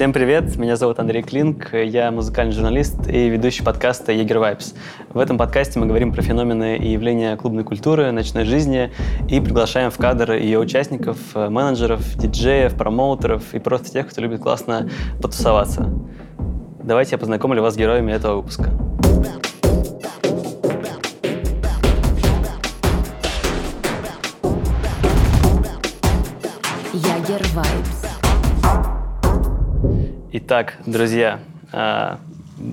Всем привет, меня зовут Андрей Клинк, я музыкальный журналист и ведущий подкаста «Егер Vibes». В этом подкасте мы говорим про феномены и явления клубной культуры, ночной жизни и приглашаем в кадр ее участников, менеджеров, диджеев, промоутеров и просто тех, кто любит классно потусоваться. Давайте я познакомлю вас с героями этого выпуска. Итак, друзья, а,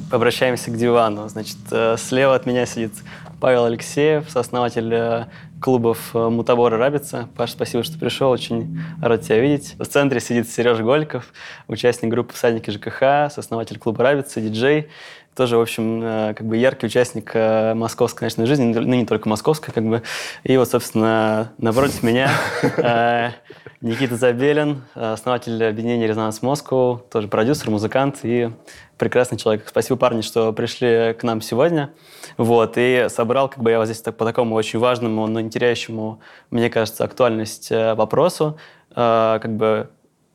обращаемся к дивану. Значит, э, слева от меня сидит Павел Алексеев, сооснователь э, клубов э, Мутабор и Рабица. Паш, спасибо, что пришел, очень рад тебя видеть. В центре сидит Сереж Гольков, участник группы «Всадники ЖКХ», сооснователь клуба Рабица, диджей. Тоже, в общем, как бы яркий участник московской ночной жизни, ну не только московской, как бы. И вот, собственно, напротив меня Никита Забелин, основатель объединения «Резонанс Москву», тоже продюсер, музыкант и прекрасный человек. Спасибо, парни, что пришли к нам сегодня. Вот, и собрал, как бы я вот здесь так, по такому очень важному, но не теряющему, мне кажется, актуальность э, вопросу. Э, как бы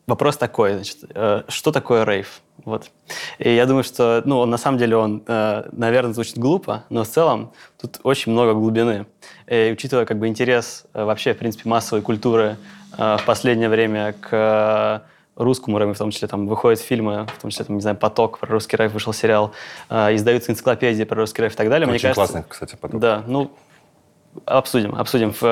вопрос такой, значит, э, что такое рейв? Вот. И я думаю, что, ну, он, на самом деле он, наверное, звучит глупо, но в целом тут очень много глубины. И учитывая как бы интерес вообще, в принципе, массовой культуры Э, в последнее время к русскому рэпу, в том числе там выходят фильмы, в том числе, там, не знаю, «Поток», про русский рэп вышел сериал, э, издаются энциклопедии про русский рэп и так далее. Очень Мне кажется, классный, кстати, «Поток». Да, ну, Обсудим, обсудим в,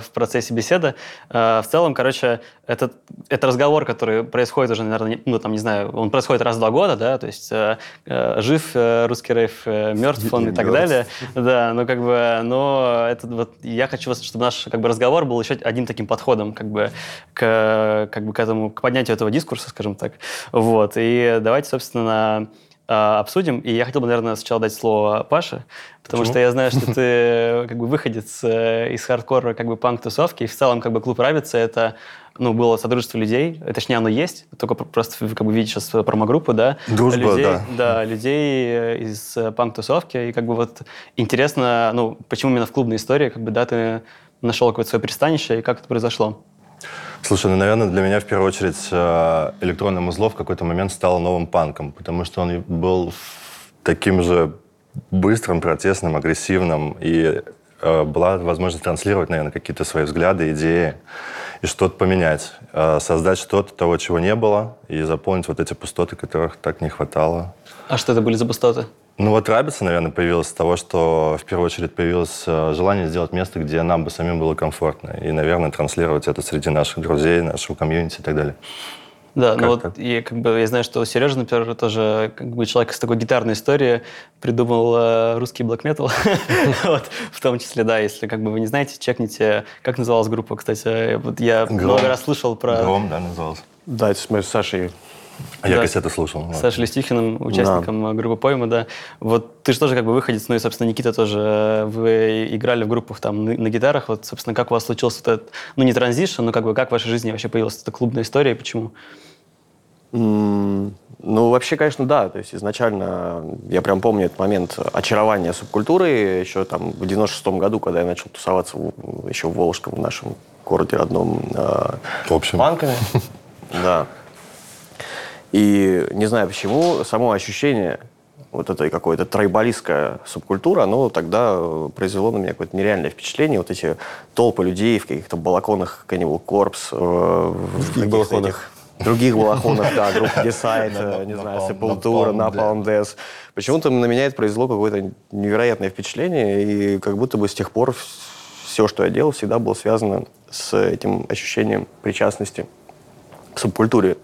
в процессе беседы. Э, в целом, короче, этот, это разговор, который происходит уже, наверное, ну, там, не знаю, он происходит раз в два года, да, то есть э, э жив э, русский рейв, э, мертв он и, и так далее. Да, ну, как бы, но это вот, я хочу, чтобы наш, как бы, разговор был еще одним таким подходом, как бы, к, как бы, к этому, к поднятию этого дискурса, скажем так. Вот, и давайте, собственно, а, обсудим. И я хотел бы, наверное, сначала дать слово Паше, потому Почему? что я знаю, что ты как бы выходец э, из хардкора как бы панк-тусовки, и в целом как бы клуб «Рабица» — это ну, было содружество людей, точнее, оно есть, только просто как бы видишь сейчас промо-группу, да? Дружба, людей, да. Да, людей э, из э, панк-тусовки, и как бы вот интересно, ну, почему именно в клубной истории, как бы, да, ты нашел какое-то свое пристанище, и как это произошло? Слушай, ну, наверное, для меня в первую очередь э, электронный музло в какой-то момент стал новым панком, потому что он был таким же быстрым, протестным, агрессивным, и э, была возможность транслировать, наверное, какие-то свои взгляды, идеи и что-то поменять, э, создать что-то того, чего не было, и заполнить вот эти пустоты, которых так не хватало. А что это были за пустоты? Ну вот Рабица, наверное, появилась с того, что в первую очередь появилось э, желание сделать место, где нам бы самим было комфортно. И, наверное, транслировать это среди наших друзей, нашего комьюнити и так далее. Да, ну вот и как бы я знаю, что Сережа, например, тоже как бы человек с такой гитарной историей придумал э, русский блэк метал, вот, в том числе, да, если как бы вы не знаете, чекните, как называлась группа, кстати, вот я много раз слышал про... Гром, да, назывался. Да, это мы с Сашей я да. кассету слушал. Саша Листихиным, участником да. группы Пойма, да. Вот ты же тоже как бы выходец, ну и, собственно, Никита тоже. Вы играли в группах там на, на гитарах. Вот, собственно, как у вас случился этот, ну не транзишн, но как бы как в вашей жизни вообще появилась эта клубная история и почему? Mm, ну, вообще, конечно, да. То есть изначально я прям помню этот момент очарования субкультуры еще там в 96-м году, когда я начал тусоваться в, еще в Волжском, в нашем городе родном. Э, в общем. Панками. Да. И не знаю почему, само ощущение вот этой какой-то трайбалистская субкультура, оно тогда э, произвело на меня какое-то нереальное впечатление. Вот эти толпы людей в каких-то балаконах Cannibal Corpse, э, в других балахонах. других балахонах, да, группа Decide, э, не знаю, Sepultura, Napalm Death. Почему-то на меня это произвело какое-то невероятное впечатление, и как будто бы с тех пор все, что я делал, всегда было связано с этим ощущением причастности к субкультуре.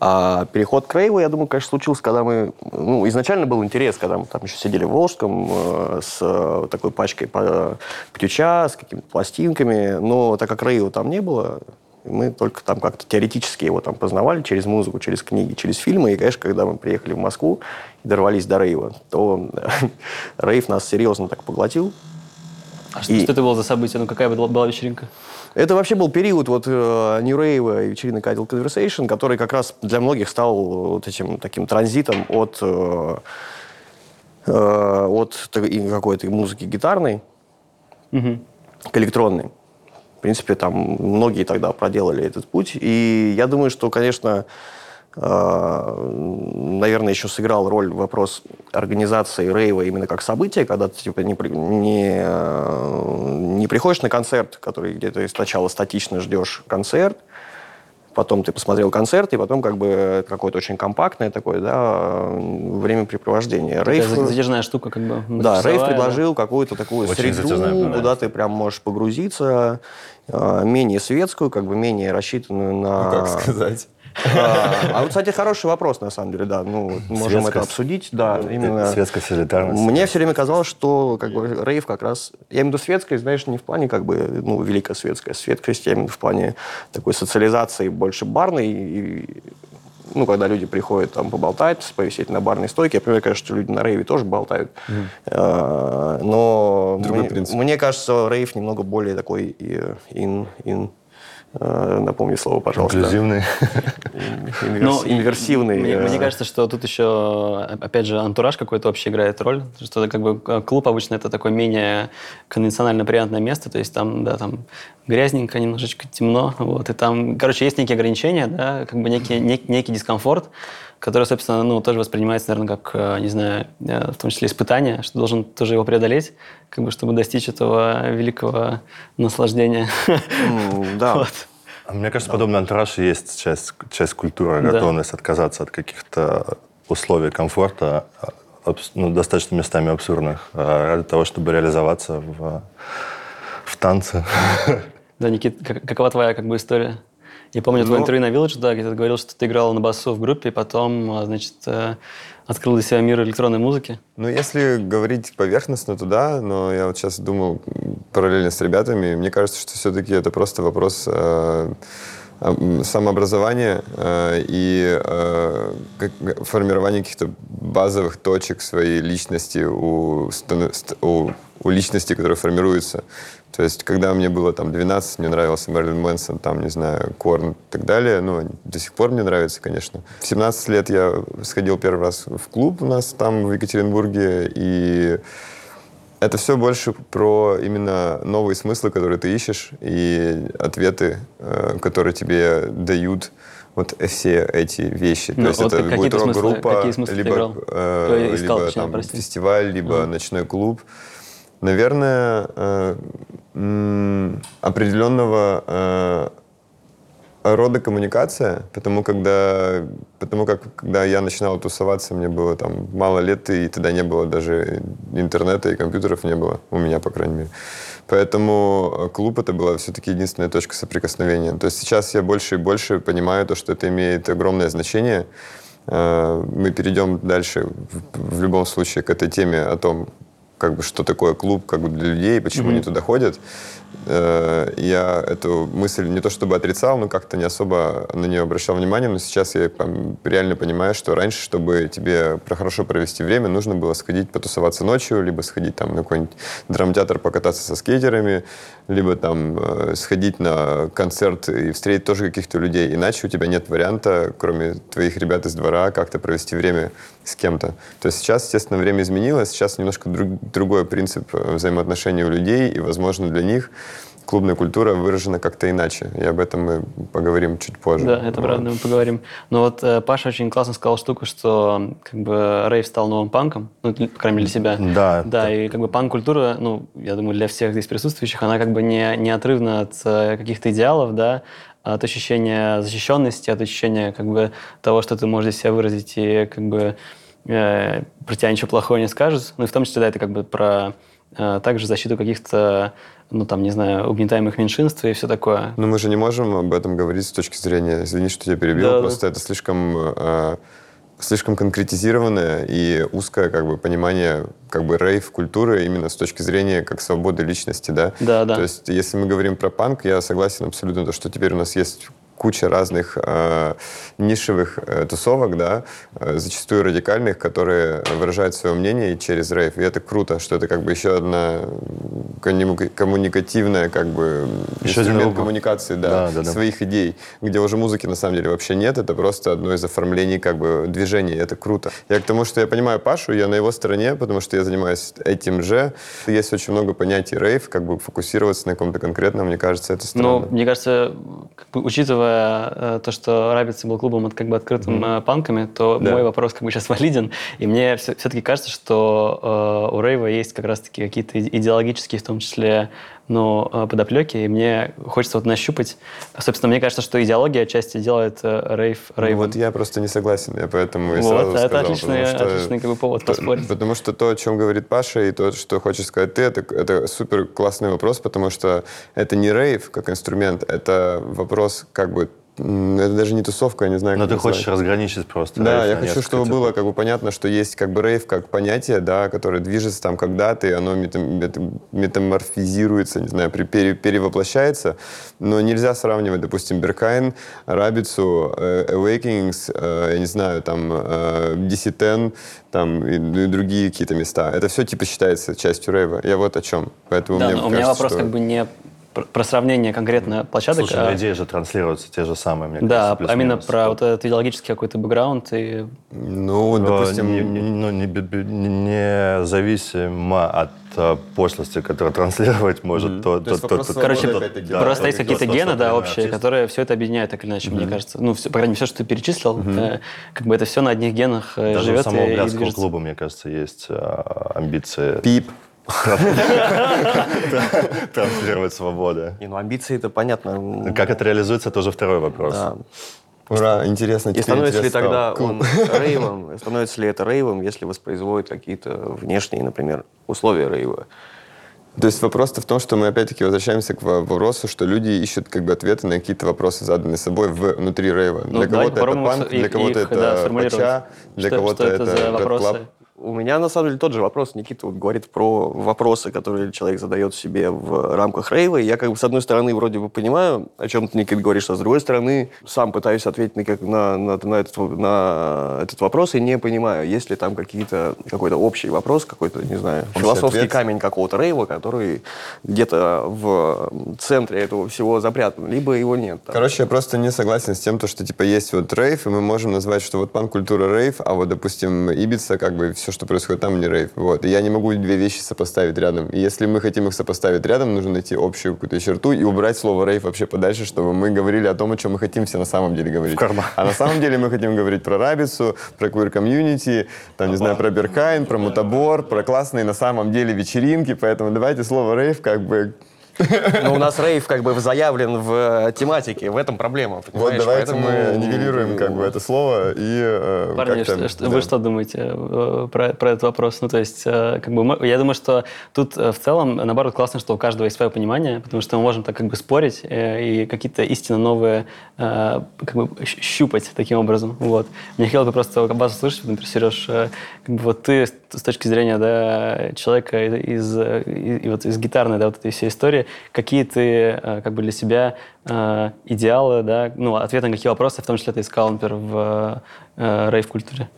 А переход к рейву, я думаю, конечно, случился, когда мы... Ну, изначально был интерес, когда мы там еще сидели в Волжском э, с э, такой пачкой по, птюча, с какими-то пластинками, но так как рейва там не было, мы только там как-то теоретически его там познавали через музыку, через книги, через фильмы. И, конечно, когда мы приехали в Москву и дорвались до рейва, то рейв нас серьезно так поглотил. А что, и... что это было за событие? Ну, какая была вечеринка? Это вообще был период вот э, New Rave и вечеринок Idle Conversation, который как раз для многих стал вот этим таким транзитом от, э, э, от какой-то музыки гитарной угу. к электронной. В принципе, там многие тогда проделали этот путь. И я думаю, что, конечно, э, наверное, еще сыграл роль вопрос организации рейва именно как события, когда ты типа не, не, э, не приходишь на концерт, который где-то сначала статично ждешь концерт, потом ты посмотрел концерт, и потом как бы какое-то очень компактное такое, да, времяпрепровождение. Рейв... Затяжная штука как бы. Да, Рейв предложил да? какую-то такую очень среду, куда ты прям можешь погрузиться, э, менее светскую, как бы менее рассчитанную на... Ну, как сказать? А, а вот, кстати, хороший вопрос, на самом деле, да. Ну, можем это обсудить, да. Именно... Светская солидарность. Мне все время казалось, что как бы рейв как раз... Я имею в виду светская, знаешь, не в плане как бы, ну, великая светская. Светскость я имею в виду в плане такой социализации больше барной и ну, когда люди приходят там поболтать, повисеть на барной стойке, я понимаю, конечно, что люди на рейве тоже болтают. Mm. Но мне, мне кажется, рейв немного более такой ин, Э, напомни слово, пожалуйста. Инклюзивный. Ну, инверсивный. Мне, мне кажется, что тут еще, опять же, антураж какой-то вообще играет роль. Что это как бы э, клуб обычно это такое менее конвенционально приятное место, то есть там, да, там грязненько, немножечко темно, вот, и там, короче, есть некие ограничения, да, как бы некий, нек, некий дискомфорт, который, собственно, ну, тоже воспринимается, наверное, как, э, не знаю, в том числе испытание, что должен тоже его преодолеть, как бы, чтобы достичь этого великого наслаждения. Да. Вот. А мне кажется, да. подобный антураж есть часть, часть культуры, готовность да. отказаться от каких-то условий комфорта, ну, достаточно местами абсурдных, а, ради того, чтобы реализоваться в, в танце. Да, Никит, какова твоя как бы история? Я помню твое ну, интервью на Village, да, где ты говорил, что ты играл на басу в группе, и потом, а, значит, э, открыл для себя мир электронной музыки. Ну, если говорить поверхностно, то да, но я вот сейчас думал параллельно с ребятами, мне кажется, что все-таки это просто вопрос э, самообразования э, и э, формирования каких-то базовых точек своей личности у, у, у личности, которая формируется. То есть, когда мне было там 12, мне нравился Мерлин Мэнсон, там, не знаю, Корн и так далее. Ну, до сих пор мне нравится, конечно. В 17 лет я сходил первый раз в клуб у нас там в Екатеринбурге, и это все больше про именно новые смыслы, которые ты ищешь, и ответы, э, которые тебе дают вот все эти вещи. Ну, То есть вот это будет рок-группа, либо, э, искал, либо точнее, там, фестиваль, либо а. ночной клуб. Наверное, э, определенного э, рода коммуникация, потому, когда, потому как когда я начинал тусоваться, мне было там мало лет, и тогда не было даже интернета и компьютеров не было, у меня, по крайней мере. Поэтому клуб это была все-таки единственная точка соприкосновения. То есть сейчас я больше и больше понимаю то, что это имеет огромное значение. Э, мы перейдем дальше в любом случае к этой теме о том, как бы, что такое клуб как бы для людей, почему mm-hmm. они туда ходят. Э, я эту мысль не то чтобы отрицал, но как-то не особо на нее обращал внимание, но сейчас я реально понимаю, что раньше, чтобы тебе хорошо провести время, нужно было сходить потусоваться ночью, либо сходить там на какой-нибудь драмтеатр покататься со скейтерами, либо там э, сходить на концерт и встретить тоже каких-то людей. Иначе у тебя нет варианта, кроме твоих ребят из двора, как-то провести время с кем-то. То есть сейчас, естественно, время изменилось, сейчас немножко друг, другой принцип э, взаимоотношений у людей, и, возможно, для них клубная культура выражена как-то иначе. И об этом мы поговорим чуть позже. Да, это вот. правда, мы поговорим. Но вот э, Паша очень классно сказал штуку, что как бы рейв стал новым панком, ну, по крайней мере, для себя. Да. Да, и как бы панк-культура, ну, я думаю, для всех здесь присутствующих, она как бы не, не отрывна от э, каких-то идеалов, да, от ощущения защищенности, от ощущения как бы того, что ты можешь здесь себя выразить и как бы э, про тебя ничего плохого не скажут. Ну и в том числе, да, это как бы про также защиту каких-то ну, там, не знаю, угнетаемых меньшинств и все такое. Но мы же не можем об этом говорить с точки зрения, извини, что я перебил, да, просто да. это слишком, э, слишком конкретизированное и узкое как бы понимание как бы рейв-культуры именно с точки зрения как свободы личности, да? Да, да. То есть, если мы говорим про панк, я согласен абсолютно, то, что теперь у нас есть куча разных э, нишевых э, тусовок, да, э, зачастую радикальных, которые выражают свое мнение через рейв. И это круто, что это как бы еще одна коммуникативная как бы еще инструмент коммуникации, да, да, да, да. своих идей, где уже музыки на самом деле вообще нет, это просто одно из оформлений как бы движения, это круто. Я к тому, что я понимаю Пашу, я на его стороне, потому что я занимаюсь этим же. Есть очень много понятий рейв, как бы фокусироваться на каком-то конкретном, мне кажется, это странно. Ну, мне кажется, как бы, учитывая учитывая э, то, что Рабица был клубом от, как бы открытым э, панками, то Да. мой вопрос как бы сейчас валиден. И мне все, таки кажется, что э, у Рейва есть как раз-таки какие-то идеологические, в том числе, ну, э, подоплеки, и мне хочется вот нащупать. Собственно, мне кажется, что идеология отчасти делает э, рейв Ну, рейвом. вот я просто не согласен, я поэтому и Вот, сразу это сказал, отличный, что- отличный как бы, повод П- поспорить. Потому что то, о чем говорит Паша, и то, что хочешь сказать ты, это, это супер классный вопрос, потому что это не рейв как инструмент, это вопрос как бы это даже не тусовка, я не знаю, Но как ты назвать. хочешь разграничить просто. Да, я хочу, чтобы типов. было как бы понятно, что есть как бы рейв как понятие, да, которое движется там когда-то, и оно мета- мета- метаморфизируется, не знаю, при- пере- перевоплощается, но нельзя сравнивать, допустим, Беркайн, Рабицу, э, Awakenings, э, я не знаю, там, э, DC-10, там, и, и другие какие-то места. Это все, типа, считается частью рейва. Я вот о чем. Поэтому Да, мне но у меня кажется, вопрос что- как бы не про, сравнение конкретно площадок, Слушай, ну а- идеи же транслируются те же самые, мне да, кажется. а именно про вот этот идеологический какой-то бэкграунд и Ну, допустим... не- не- ну, не не- независимо от э, пошлости, которую транслировать может то, То то- вопрос то- свободы, Короче, да, просто то- есть какие-то то, гены, да, общие, артист. которые все это объединяют, так или иначе, мне кажется. Ну, все, по крайней мере, все, что ты перечислил, э, как бы это все на одних генах э, Даже у живет самого и, и клуба, мне кажется, есть э, амбиции Пип. транслировать свободу. Не, ну амбиции это понятно. Как это реализуется, это уже второй вопрос. Да. Ура, интересно. И становится ли тогда стал. он рейвом, становится ли это рейвом, если воспроизводит какие-то внешние, например, условия рейва? То есть вопрос-то в том, что мы опять-таки возвращаемся к во- вопросу, что люди ищут как бы ответы на какие-то вопросы, заданные собой внутри рейва. Ну, для кого-то это панк, для кого-то это пача, для кого-то это У меня, на самом деле, тот же вопрос. Никита вот говорит про вопросы, которые человек задает себе в рамках рейва. И Я, как бы, с одной стороны, вроде бы понимаю, о чем ты, Никита, говоришь, а с другой стороны, сам пытаюсь ответить на, как- на, на, на этот, на этот вопрос и не понимаю, есть ли там какие-то, какой-то общий вопрос, какой-то, не знаю, Общий философский ответ? камень какого-то рейва, который где-то в центре этого всего запрятан, либо его нет. там. Короче, я просто не согласен с тем, то, что типа есть вот рейв, и мы можем назвать, что вот панк-культура рейв, а вот, допустим, Ибица, как бы все, что происходит там, не рейв. Вот. И я не могу две вещи сопоставить рядом. И если мы хотим их сопоставить рядом, нужно найти общую какую-то черту и убрать слово рейв вообще подальше, чтобы мы говорили о том, о чем мы хотим все на самом деле говорить. карман. А на самом деле мы хотим говорить про Рабицу, про квир-комьюнити, там, не знаю, про Berghain, про Мутабор, про классные на самом деле вечеринки, поэтому давайте слово рейв как бы Но у нас рейв как бы заявлен в э, тематике, в этом проблема. Вот давайте Поэтому- мы нивелируем как бы это слово и э, Парни, как-то, что- что- да. вы что думаете э, про, про этот вопрос? Ну, то есть, как бы, мы- я думаю, что тут в целом, наоборот, классно, что у каждого есть свое понимание, потому что мы можем так как бы спорить и какие-то истинно новые как бы щупать таким образом. Вот. Мне хотелось бы просто вас услышать, например, Сереж, как бы вот ты с точки зрения да, человека из, э, и, и вот из гитарной да, вот этой всей истории, какие ты э, как бы для себя э, идеалы, да, ну, ответы на какие вопросы, в том числе ты искал, например, в э, рейв-культуре?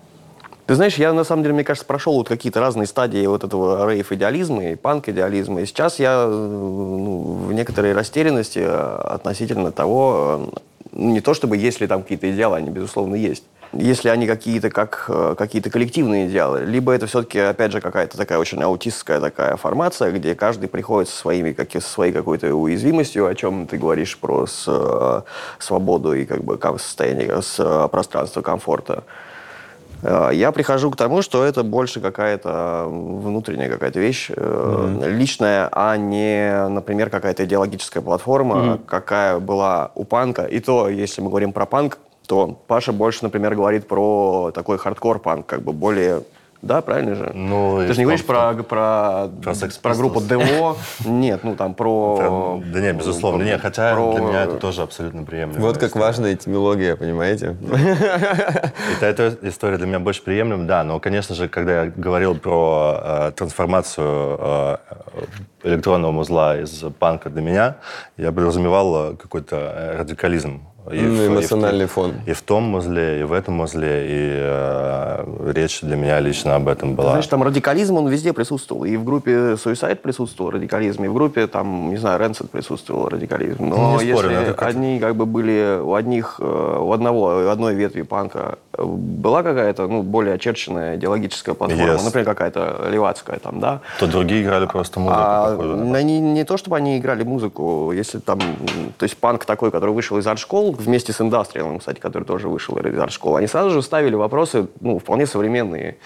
Ты знаешь, я на самом деле, мне кажется, прошел вот какие-то разные стадии вот этого рейв-идеализма и панк-идеализма. И сейчас я э, ну, в некоторой растерянности относительно того, ну, не то чтобы есть ли там какие-то идеалы, они, безусловно, есть. Если они какие-то как э, какие-то коллективные идеалы, либо это все-таки, опять же, какая-то такая очень аутистская такая формация, где каждый приходит со, своими, как, со своей какой-то уязвимостью, о чем ты говоришь про с, э, свободу и как бы состояние с, э, пространства комфорта. Э, Я прихожу к тому, что это больше какая-то внутренняя какая-то вещь, э, личная, а не, например, какая-то идеологическая платформа, какая была у панка. И то, если мы говорим про панк, то Паша больше, например, говорит про такой хардкор-панк, как бы более... Да, правильно же? Ну, Ты же не говоришь про, про, Про про группу ДВО? Нет, ну там про... Да нет, безусловно, нет, хотя про- для меня это тоже абсолютно приемлемо. Вот как важна этимология, понимаете? Это, эта история для меня больше приемлема, да, но, конечно же, когда я говорил про э, трансформацию э, электронного музла из панка для меня, я подразумевал э, какой-то радикализм. И Ну, в- и в- эмоциональный фон. И в том музле, и в этом музле, и э, речь для меня лично об этом была. Знаешь, там радикализм, он везде присутствовал. И в группе Suicide присутствовал радикализм, и в группе, там, не знаю, Rancid присутствовал радикализм. Но Не спорю, если но это как- одни как бы были у одних, э, у одного, у одной ветви панка была какая-то, ну, более очерченная идеологическая платформа, Yes. например, какая-то левацкая там, да, То другие играли просто музыку, а, походу. они не то, чтобы они играли музыку, если там, то есть панк такой, который вышел из арт-школ, вместе с индастриалом, кстати, который тоже вышел из арт-школ, они сразу же ставили вопросы, ну, вполне современные,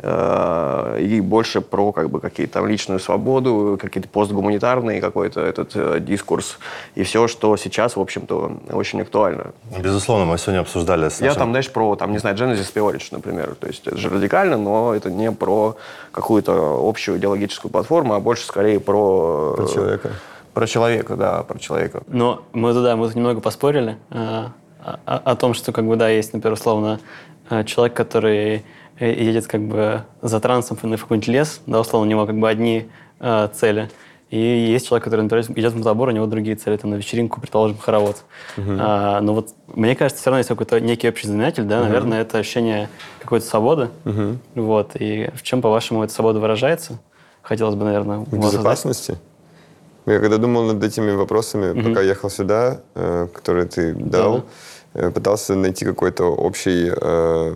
и больше про как бы какие-то там личную свободу, какие-то постгуманитарные какой-то этот э, дискурс и все, что сейчас, в общем-то, очень актуально. Безусловно, мы сегодня обсуждали с Я нашим- там, знаешь, про, там, не знаю, Genesis Theory, например. То есть это же радикально, но это не про какую-то общую идеологическую платформу, а больше скорее про... Про э, человека. Про человека, да, про человека. Но мы туда, мы тут немного поспорили э, о, о том, что как бы да, есть, например, условно э, человек, который э, едет как бы за трансом в какой-нибудь лес, да, условно, у него как бы одни э, цели. И есть человек, который, например, идет в мутабор, у него другие цели, там, на вечеринку, предположим, хоровод. А, но вот мне кажется, все равно есть какой-то некий общий знаменатель, да, наверное, это ощущение какой-то свободы. Вот. И в чем, по-вашему, эта свобода выражается? Хотелось бы, наверное, В безопасности? Я когда думал над этими вопросами, пока ехал сюда, э, которые ты дал, э, пытался найти какой-то общий э,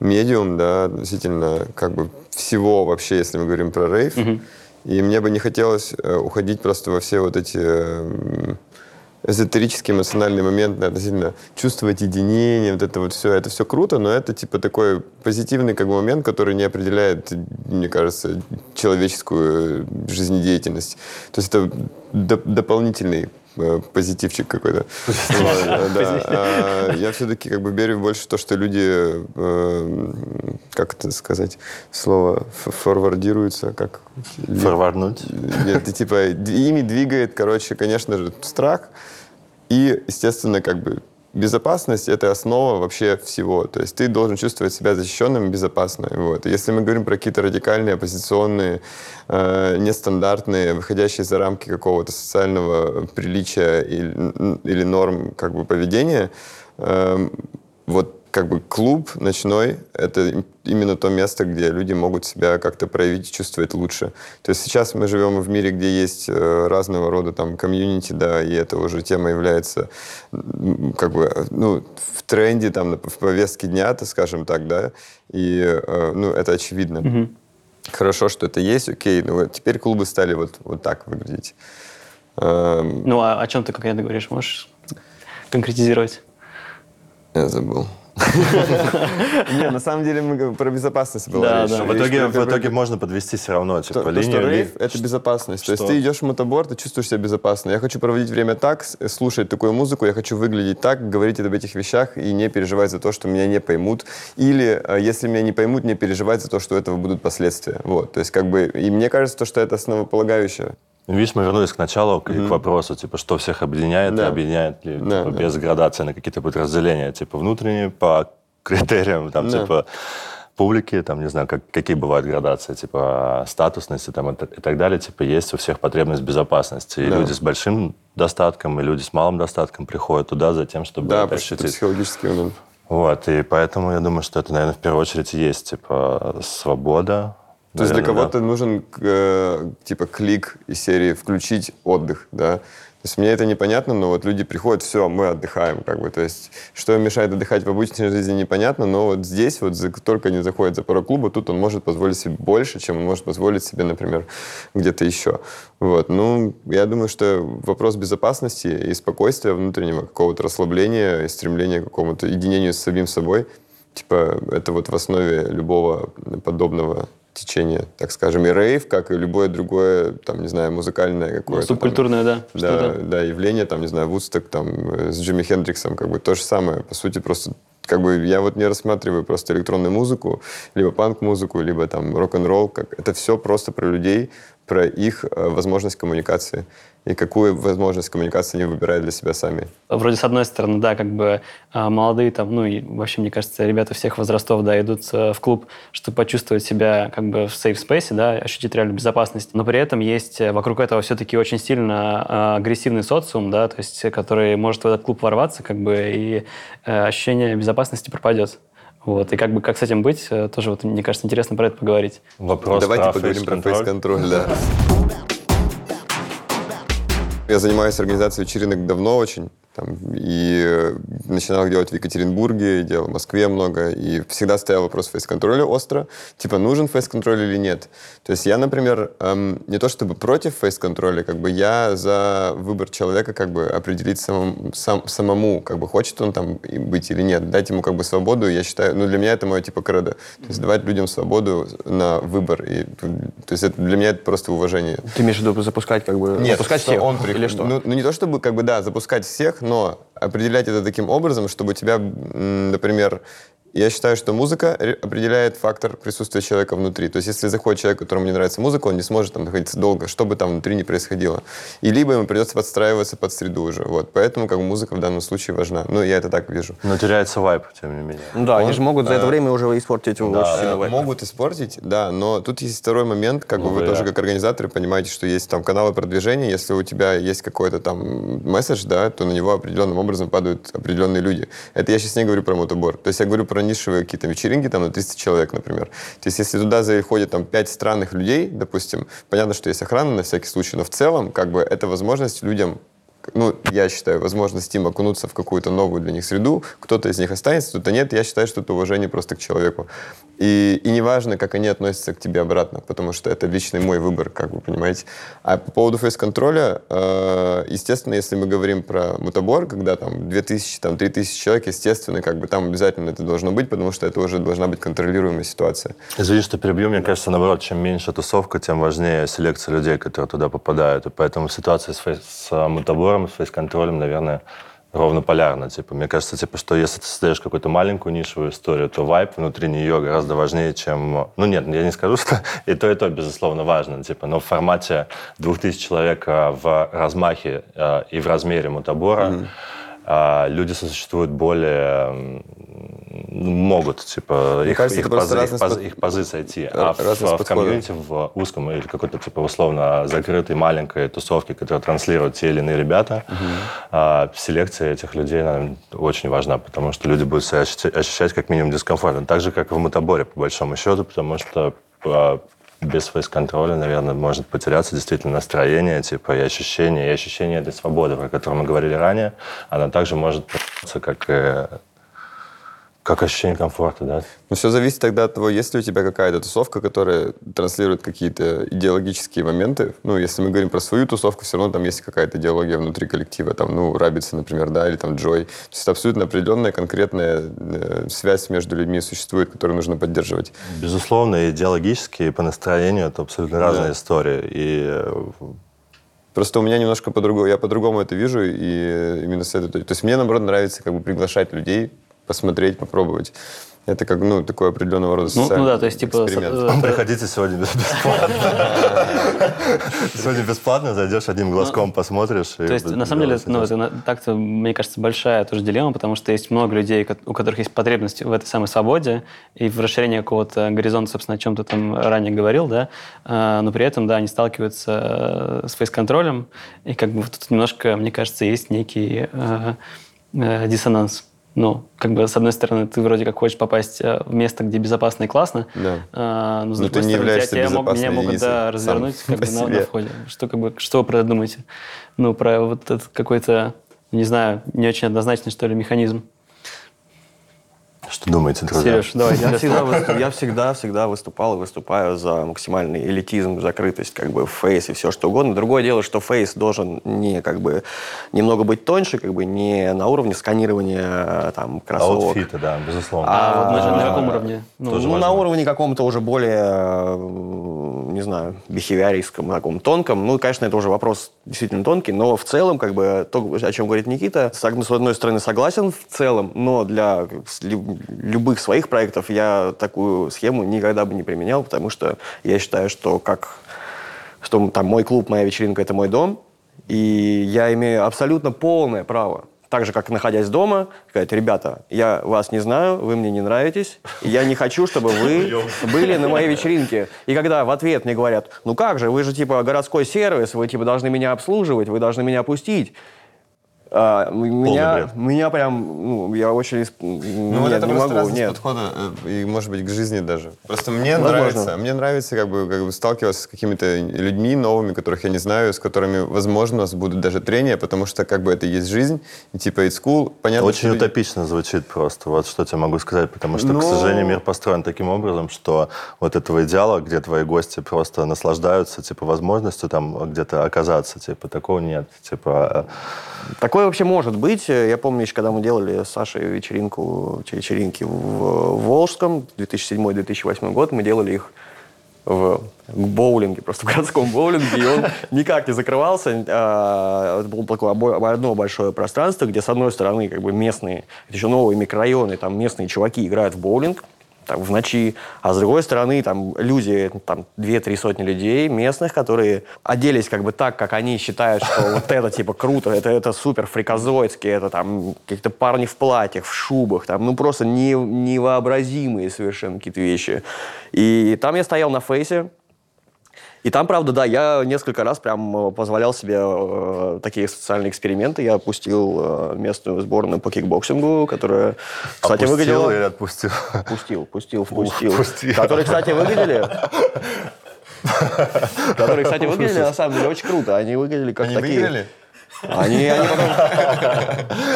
медиум, да, относительно как бы всего вообще, если мы говорим про рейв. И мне бы не хотелось э, уходить просто во все вот эти э, м, эзотерический эмоциональный момент относительно чувствовать единение, вот это вот все, это все круто, но это типа такой позитивный как бы момент, который не определяет, мне кажется, человеческую э, жизнедеятельность. То есть это доп- дополнительный позитивчик какой-то. Да. А, Я все-таки как бы верю больше в то, что люди, э, как это сказать, слово форвардируются, как Форварднуть. нет, ты типа ими двигает, короче, конечно же, страх. И, естественно, как бы безопасность — это основа вообще всего. То есть ты должен чувствовать себя защищенным и безопасно. Вот. Если мы говорим про какие-то радикальные, оппозиционные, э, нестандартные, выходящие за рамки какого-то социального приличия или, или норм как бы, поведения, эм, вот как бы клуб ночной — это им- именно то место, где люди могут себя как-то проявить и чувствовать лучше. То есть сейчас мы живем в мире, где есть э, разного рода там комьюнити, да, и это уже тема является как бы, ну, в тренде, там, в повестке дня, то скажем так, да, и, э, ну, это очевидно. Хорошо, что это есть, окей, ну вот теперь клубы стали вот, вот так выглядеть. Эм, Ну, а о чем ты конкретно говоришь? Можешь конкретизировать? Я забыл. Не, на самом деле мы про безопасность была Да. В итоге, в итоге можно подвести все равно, типа, То, что линию. рейв — это безопасность. То есть ты идешь в мотобор, ты чувствуешь себя безопасно. Я хочу проводить время так, слушать такую музыку, я хочу выглядеть так, говорить об этих вещах и не переживать за то, что меня не поймут. Или, э, если меня не поймут, не переживать за то, что у этого будут последствия. Вот. То есть как бы... И мне кажется, то, что это основополагающее. Видишь, мы вернулись к началу, к, к вопросу, типа, что всех объединяет, Да. и объединяет ли, Да, типа, да. без градации на какие-то подразделения, типа, внутренние по критериям, там, Да. типа, публики, там, не знаю, как, какие бывают градации, типа, статусности, там, и, так далее, типа, есть у всех потребность безопасности. И Да. люди с большим достатком, и люди с малым достатком приходят туда за тем, чтобы Да, это ощутить. психологический момент. Вот, и поэтому я думаю, что это, наверное, в первую очередь есть, типа, свобода. То есть для Наверное, да. кого-то нужен э, типа клик из серии «включить отдых», да? То есть мне это непонятно, но вот люди приходят, все, мы отдыхаем, как бы, то есть что им мешает отдыхать в обычной жизни, непонятно, но вот здесь вот только они заходят за порог клуба, тут он может позволить себе больше, чем он может позволить себе, например, где-то еще. Вот, ну, я думаю, что вопрос безопасности и спокойствия внутреннего, какого-то расслабления и стремления к какому-то единению с самим собой, типа, это вот в основе любого подобного течения, так скажем, и рейв, как и любое другое, там, не знаю, музыкальное какое-то. там, Субкультурное, да. да, что-то. да, явление, там, не знаю, Вудсток, там, э, с Джимми Хендриксом, как бы то же самое. По сути, просто, как бы, я вот не рассматриваю просто электронную музыку, либо панк-музыку, либо там рок-н-ролл, как это все просто про людей, про их э, возможность коммуникации и какую возможность коммуникации они выбирают для себя сами. Вроде с одной стороны, да, как бы а, молодые там, ну и вообще, мне кажется, ребята всех возрастов, да, идут э, в клуб, чтобы почувствовать себя как бы в safe space, да, ощутить реальную безопасность. Но при этом есть э, вокруг этого все-таки очень сильно агрессивный социум, да, то есть э, который может в этот клуб ворваться, как бы, и э, ощущение безопасности пропадет. Вот, и как бы как с этим быть, э, тоже, вот, мне кажется, интересно про это поговорить. Вопрос Давайте про поговорим про фейс-контроль. фейс-контроль, да. Я занимаюсь организацией вечеринок давно очень. Там, и э, начинал делать в Екатеринбурге, делал в Москве много, и всегда стоял вопрос фейс-контроля остро. Типа, нужен фейс-контроль или нет? То есть я, например, эм, не то чтобы против фейс-контроля, как бы я за выбор человека как бы определить самому, сам, самому, как бы хочет он там быть или нет. Дать ему как бы свободу, я считаю, ну для меня это мое типа кредо. То есть давать людям свободу на выбор. И, то есть это, для меня это просто уважение. Ты имеешь в виду запускать как бы... Нет, запускать что всех? он при- Или что? Ну, ну, не то чтобы, как бы, да, запускать всех, но определять это таким образом, чтобы у тебя, например, я считаю, что музыка ре- определяет фактор присутствия человека внутри. То есть, если заходит человек, которому не нравится музыка, он не сможет там находиться долго, что бы там внутри ни происходило. И либо ему придется подстраиваться под среду уже. Вот. Поэтому как бы, музыка в данном случае важна. Ну, я это так вижу. Но теряется вайп, тем не менее. Ну да, они же могут за это э, время уже испортить очень сильно Э, вайп. Могут испортить, да, но тут есть второй момент, как бы Ну, вы да. тоже как организаторы понимаете, что есть там каналы продвижения, если у тебя есть какой-то там месседж, да, то на него определенным образом падают определенные люди. Это я сейчас не говорю про мотобор, то есть я говорю про нишевые какие-то вечеринки, там на 300 человек, например. То есть если туда заходит там 5 странных людей, допустим, понятно, что есть охрана на всякий случай, но в целом как бы это возможность людям ну, я считаю, возможность им окунуться в какую-то новую для них среду. Кто-то из них останется, кто-то нет. Я считаю, что это уважение просто к человеку. И, и неважно, как они относятся к тебе обратно, потому что это личный мой выбор, как вы понимаете. А по поводу фейс-контроля, э, естественно, если мы говорим про мутабор, когда там 2000, там 3000 человек, естественно, как бы там обязательно это должно быть, потому что это уже должна быть контролируемая ситуация. Извини, что перебью. Мне кажется, наоборот, чем меньше тусовка, тем важнее селекция людей, которые туда попадают. И поэтому ситуация с, фейс, с мутабором, с фейс-контролем, наверное, ровно полярна. Типа, мне кажется, типа, что если ты создаешь какую-то маленькую нишевую историю, то вайп внутри нее гораздо важнее, чем... Ну нет, я не скажу, что и то, и то, безусловно, важно. Типа, но в формате 2000 человек а, в размахе а, и в размере мутабора а, люди существуют более... ну, могут, типа, их, кажется, их, пози- их под- их позиция идти. А в, в комьюнити, в узком или какой-то, типа, условно закрытой маленькой тусовке, которая транслирует те или иные ребята, а, селекция этих людей наверное, очень важна, потому что люди будут себя ощущать, ощущать как минимум дискомфортно. Так же, как и в мотоборе, по большому счету, потому что а, без фейс-контроля, наверное, может потеряться действительно настроение, типа, и ощущение, и ощущение этой свободы, про которую мы говорили ранее, она также может как и как ощущение комфорта, да? Но все зависит тогда от того, есть ли у тебя какая-то тусовка, которая транслирует какие-то идеологические моменты. Ну, если мы говорим про свою тусовку, все равно там есть какая-то идеология внутри коллектива. Там, ну, Рабица, например, да, или там Джой. То есть это абсолютно определенная, конкретная э, связь между людьми существует, которую нужно поддерживать. Безусловно, идеологически и по настроению это абсолютно разные истории. И Просто у меня немножко по-другому, я по-другому это вижу, и именно с этой... То есть мне, наоборот, нравится как бы приглашать людей, посмотреть, попробовать. Это как, ну, такой определенного рода Ну, ну да, то есть, типа, эксперимент. с- э, приходите сегодня бес- бесплатно. Сегодня бесплатно, зайдешь одним глазком, посмотришь. То есть, на самом деле, ну, это так-то, мне кажется, большая тоже дилемма, потому что есть много людей, у которых есть потребность в этой самой свободе и в расширении какого-то горизонта, собственно, о чем ты там ранее говорил, да, А, но при этом, да, они сталкиваются э, с фейс-контролем, и как бы тут немножко, мне кажется, есть некий э, э, диссонанс. Ну, как бы, с одной стороны, ты вроде как хочешь попасть э, в место, где безопасно и классно, Да. а, но с Но другой ты не стороны, тебя- являешься тебя мог- меня могут да, развернуть как бы, на, на входе. Что, как бы, что вы про это думаете? Ну, про вот этот какой-то, не знаю, не очень однозначный, что ли, механизм. Что думаете, друзья? Сереж, давай. Я всегда, выступ- я всегда, всегда выступал и выступаю за максимальный элитизм, закрытость, как бы фейс и все что угодно. Другое дело, что фейс должен не как бы немного быть тоньше, как бы не на уровне сканирования там кроссовок. Аутфиты, да, безусловно. А вот на, на А, каком уровне? Ну, тоже ну, на уровне каком-то уже более, э, не знаю, бихевиористском, таком тонком. Ну, конечно, это уже вопрос действительно тонкий, но в целом, как бы, то, о чем говорит Никита, с одной- стороны, согласен в целом, но для любых своих проектов я такую схему никогда бы не применял, потому что я считаю, что как что там мой клуб, моя вечеринка – это мой дом, и я имею абсолютно полное право так же, как находясь дома, сказать, ребята, я вас не знаю, вы мне не нравитесь, я не хочу, чтобы вы были на моей вечеринке. И когда в ответ мне говорят, ну как же, вы же типа городской сервис, вы типа должны меня обслуживать, вы должны меня пустить. А, меня, бред. меня прям, ну, я очень... Ну, вот нет, это не просто могу, нет. подхода, э, и, может быть, к жизни даже. Просто мне Возможно. нравится, мне нравится как бы, как бы сталкиваться с какими-то людьми новыми, которых я не знаю, с которыми, возможно, у нас будут даже трения, потому что как бы это и есть жизнь, и типа it's cool. Понятно, Очень что люди- утопично звучит просто. Вот что тебе могу сказать. Потому что, к Ну- сожалению, мир построен таким образом, что вот этого идеала, где твои гости просто наслаждаются, типа, возможностью там где-то оказаться, типа, такого нет. Типа, Такое вообще может быть. Я помню, еще когда мы делали с Сашей вечеринку, вечеринки в, Волжском, 2007-2008 год, мы делали их в боулинге, просто в городском боулинге, и он никак не закрывался. А, Это было такое одно большое пространство, где с одной стороны как бы местные, это еще новые микрорайоны, там местные чуваки играют в боулинг, там, в ночи, а с другой стороны там люди, там две-три сотни людей местных, которые оделись как бы так, как они считают, что вот это типа круто, это, это супер фриказоидски, это там какие-то парни в платьях, в шубах, там, ну просто не, невообразимые совершенно какие-то вещи. И там я стоял на фейсе, и там, правда, да, я несколько раз прям э, позволял себе э, такие социальные эксперименты. Я опустил э, местную сборную по кикбоксингу, которая, кстати, опустил выглядела... или отпустил? Пустил, пустил, впустил. Которые, кстати, выглядели... Которые, кстати, выглядели на самом деле очень круто. Они выглядели как Они такие... выиграли? Они, они, потом,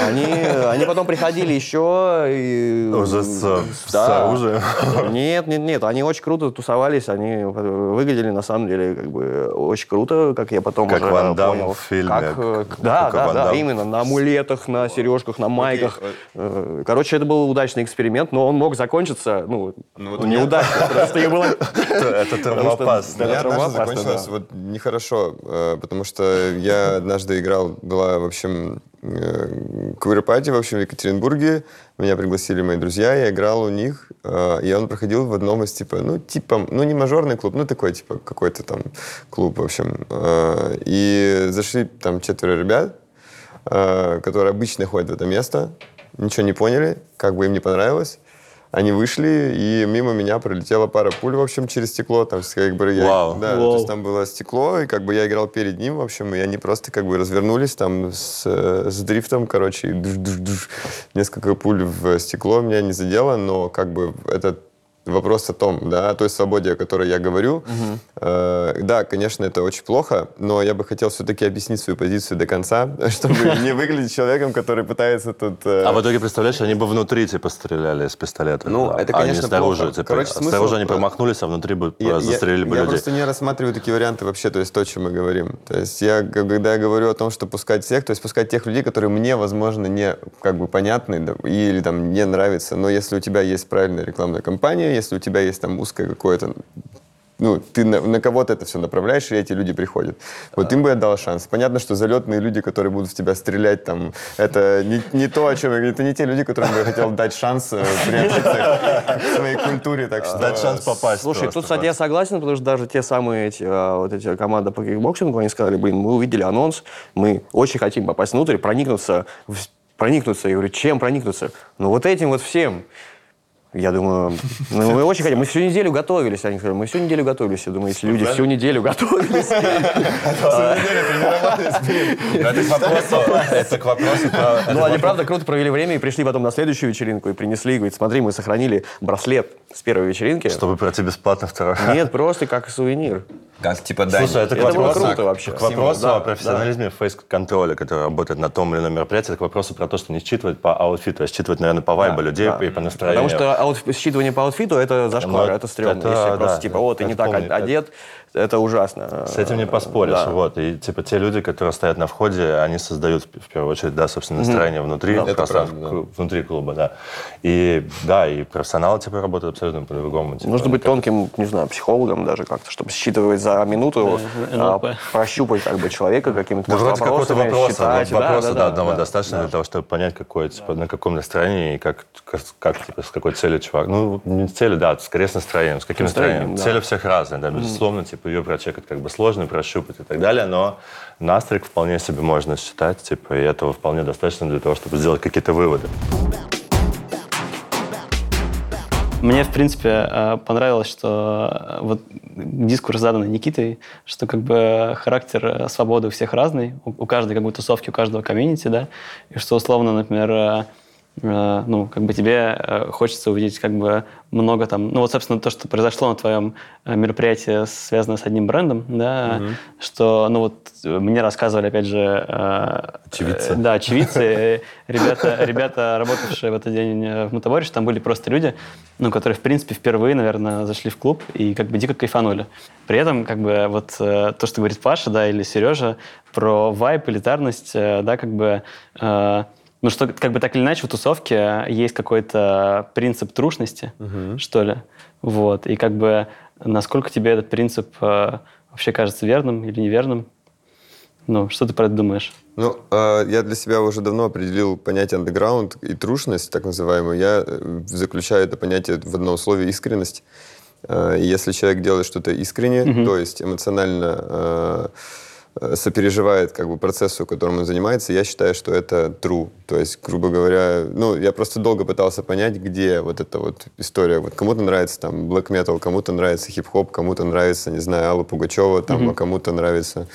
они, они потом приходили еще и... Уже с, с Да. оружием? Нет, нет, нет, они очень круто тусовались, они выглядели на самом деле как бы очень круто, как я потом Как уже Ван Дамм понял. в фильме. Как, э, да, Как да, Ван да, именно на амулетах, на сережках, на майках. Э, Короче, это был удачный эксперимент, но он мог закончиться, ну, вот неудачно. Просто их было... Это травмоопасно. Однажды опасна, закончилось вот нехорошо, э, потому что я однажды играл, была, в общем, квир-пати, в общем, в Екатеринбурге. Меня пригласили мои друзья, я играл у них, э, и он проходил в одном из, типа, ну, типа, ну, не мажорный клуб, ну, такой, типа, какой-то там клуб, в общем. Э, И зашли там четверо ребят, э, которые обычно ходят в это место, ничего не поняли, как бы им не понравилось. Они вышли, и мимо меня пролетела пара пуль, в общем, через стекло. Там, как бы, я, Вау. Да, Вау. то есть там было стекло, и как бы я играл перед ним, в общем, и они просто как бы развернулись там с, с дрифтом, короче, и душ-душ-душ. несколько пуль в стекло меня не задело, но как бы этот вопрос о том, да, о той свободе, о которой я говорю. Э, да, конечно, это очень плохо, но я бы хотел все-таки объяснить свою позицию до конца, чтобы не выглядеть человеком, который пытается тут... э, А в итоге, представляешь, они бы внутри, типа, стреляли из пистолета. Ну, Да. это, А конечно, не снаружи, плохо. типа, Короче, смысл- снаружи они промахнулись, а внутри бы Я- застрелили я, бы я людей. просто не рассматриваю такие варианты вообще, то есть то, о чем мы говорим. То есть я, когда я говорю о том, что пускать всех, то есть пускать тех людей, которые мне, возможно, не как бы понятны да, или там не нравятся, но если у тебя есть правильная рекламная кампания, если у тебя есть там узкое какое-то ну, ты на, на кого-то это все направляешь, и эти люди приходят. Вот им бы я дал шанс. Понятно, что залетные люди, которые будут в тебя стрелять, там, это не, не то, о чем я говорю, это не те люди, которым бы я хотел дать шанс э, приобщиться к своей культуре, так что... Дать шанс попасть Слушай, тут, кстати, я согласен, потому что даже те самые эти, а, вот эти команды по кикбоксингу, они сказали, блин, мы увидели анонс, мы очень хотим попасть внутрь, проникнуться, проникнуться. Я говорю, чем проникнуться? Ну, вот этим вот всем. Я думаю, ну, мы очень хотим. Мы всю неделю готовились. Они сказали, мы всю неделю готовились. Я думаю, если люди всю неделю готовились, Это к вопросу, это к вопросу про... ну, они правда круто провели время и пришли потом на следующую вечеринку и принесли, говорит, смотри, мы сохранили браслет с первой вечеринки. Чтобы пройти бесплатно второй. Нет, просто как сувенир. Как типа дань. Слушай, это Это было вопросу, круто вообще. к вопросу Да, о профессионализме фейс-контроля, который работает на том или ином мероприятии, это к вопросу про то, что не считывать по аутфиту, а считывать, наверное, по вайбу людей да. и по настроению. Потому что аут- считывание по аутфиту это зашквар, Ну, это стрёмно. это, Если да, просто типа, о, ты не так полный- одет, это ужасно. С этим не поспоришь, Да. вот. И типа те люди, которые стоят на входе, они создают в первую очередь, да, собственно, настроение внутри, Это пространства, правда, клу- внутри клуба, да. И да, и профессионалы типа работают абсолютно по-другому. типа, Нужно быть тонким, не знаю, психологом даже как-то, чтобы считывать за минуту, НЛП. а, прощупать как бы человека какими-то Да, вроде какого-то вопроса, считать. вот вопроса, Да, да, да, одного да. достаточно для того, чтобы понять, какое, типа, на каком настроении и как, как, как, типа, с какой целью чувак. Ну, не с целью, да, скорее с настроением. С каким настроением, настроением? да. Цели у всех разные, да, безусловно, типа, ее прочекать как бы сложно, прощупать и так далее, но настройк вполне себе можно считать, типа, и этого вполне достаточно для того, чтобы сделать какие-то выводы. Мне, в принципе, э, понравилось, что э, вот дискурс заданный Никитой, что как бы характер э, свободы у всех разный, у каждой как бы тусовки, у каждого комьюнити, да, и что условно, например, ну, как бы тебе э, хочется увидеть как бы много там, ну вот, собственно, то, что произошло на твоем э, мероприятии, связано с одним брендом, да, угу. что, ну вот, мне рассказывали, опять же... Очевидцы. Да, очевидцы, ребята, ребята, работавшие в этот день в Мутаборе, там были просто люди, ну, которые, в принципе, впервые, наверное, зашли в клуб и как бы дико кайфанули. При этом, как бы, вот то, что говорит Паша, да, или Сережа, про вайп, элитарность, да, как бы ну, что как бы так или иначе в тусовке есть какой-то принцип трушности, угу. что ли. Вот. И как бы насколько тебе этот принцип э, вообще кажется верным или неверным? Ну, что ты про это думаешь? Ну, э, я для себя уже давно определил понятие андеграунд и трушность, так называемую. Я э, заключаю это понятие в одно условие искренность. Э, если человек делает что-то искренне, угу. то есть эмоционально э, Э, сопереживает как бы процессу, которым он занимается, я считаю, что это true. То есть, грубо говоря, ну, я просто долго пытался понять, где вот эта вот история. Вот кому-то нравится там black metal, кому-то нравится хип-хоп, кому-то нравится, не знаю, Алла Пугачева, там, mm-hmm. а кому-то нравится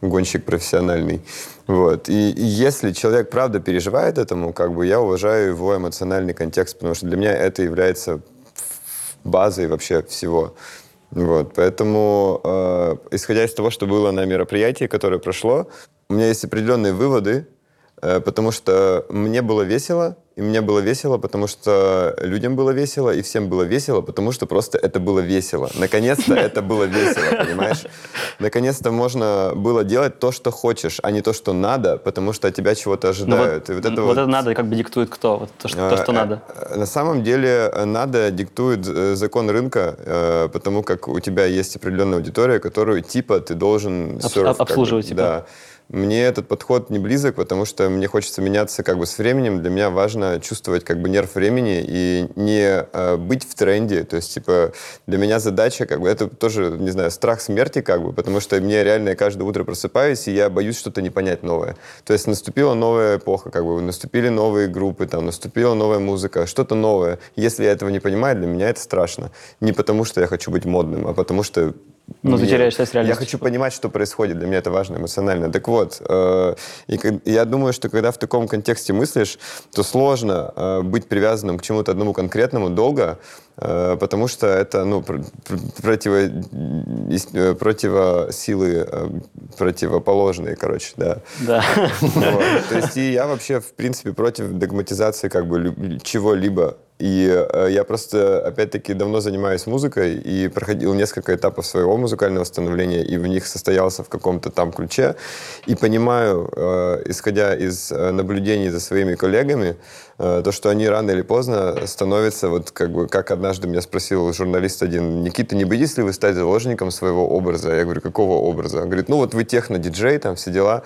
гонщик профессиональный. Вот. И, и если человек правда переживает этому, как бы я уважаю его эмоциональный контекст, потому что для меня это является базой вообще всего. Вот, поэтому, э, исходя из того, что было на мероприятии, которое прошло, у меня есть определенные выводы, э, потому что мне было весело, и мне было весело, потому что людям было весело, и всем было весело, потому что просто это было весело. Наконец-то это было весело, понимаешь? Наконец-то можно было делать то, что хочешь, а не то, что надо, потому что от тебя чего-то ожидают. Вот, вот, это, вот, вот это надо как бы диктует кто? Вот то, что, то, что а, надо. На самом деле надо диктует э, закон рынка, э, потому как у тебя есть определенная аудитория, которую типа ты должен... Об, обслуживать. Бы, типа. Да. Мне этот подход не близок, потому что мне хочется меняться как бы с временем. Для меня важно чувствовать как бы нерв времени и не э, быть в тренде. То есть, типа, для меня задача, как бы, это тоже, не знаю, страх смерти, как бы, потому что мне реально каждое утро просыпаюсь, и я боюсь что-то не понять новое. То есть наступила новая эпоха, как бы, наступили новые группы, там, наступила новая музыка, что-то новое. Если я этого не понимаю, для меня это страшно. Не потому, что я хочу быть модным, а потому что но ну, ты теряешь связь с реальностью. Я хочу понимать, что происходит. Для меня это важно эмоционально. Так вот, э, и, я думаю, что когда в таком контексте мыслишь, то сложно э, быть привязанным к чему-то одному конкретному долго, э, потому что это ну, противо, э, противо силы э, противоположные, короче, да. Да. Вот. То есть и я вообще, в принципе, против догматизации как бы чего-либо и э, я просто, опять-таки, давно занимаюсь музыкой и проходил несколько этапов своего музыкального становления, и в них состоялся в каком-то там ключе. И понимаю, э, исходя из э, наблюдений за своими коллегами, то, что они рано или поздно становятся, вот как бы, как однажды меня спросил журналист один, Никита, не боитесь ли вы стать заложником своего образа? Я говорю, какого образа? Он говорит, ну вот вы техно-диджей, там все дела.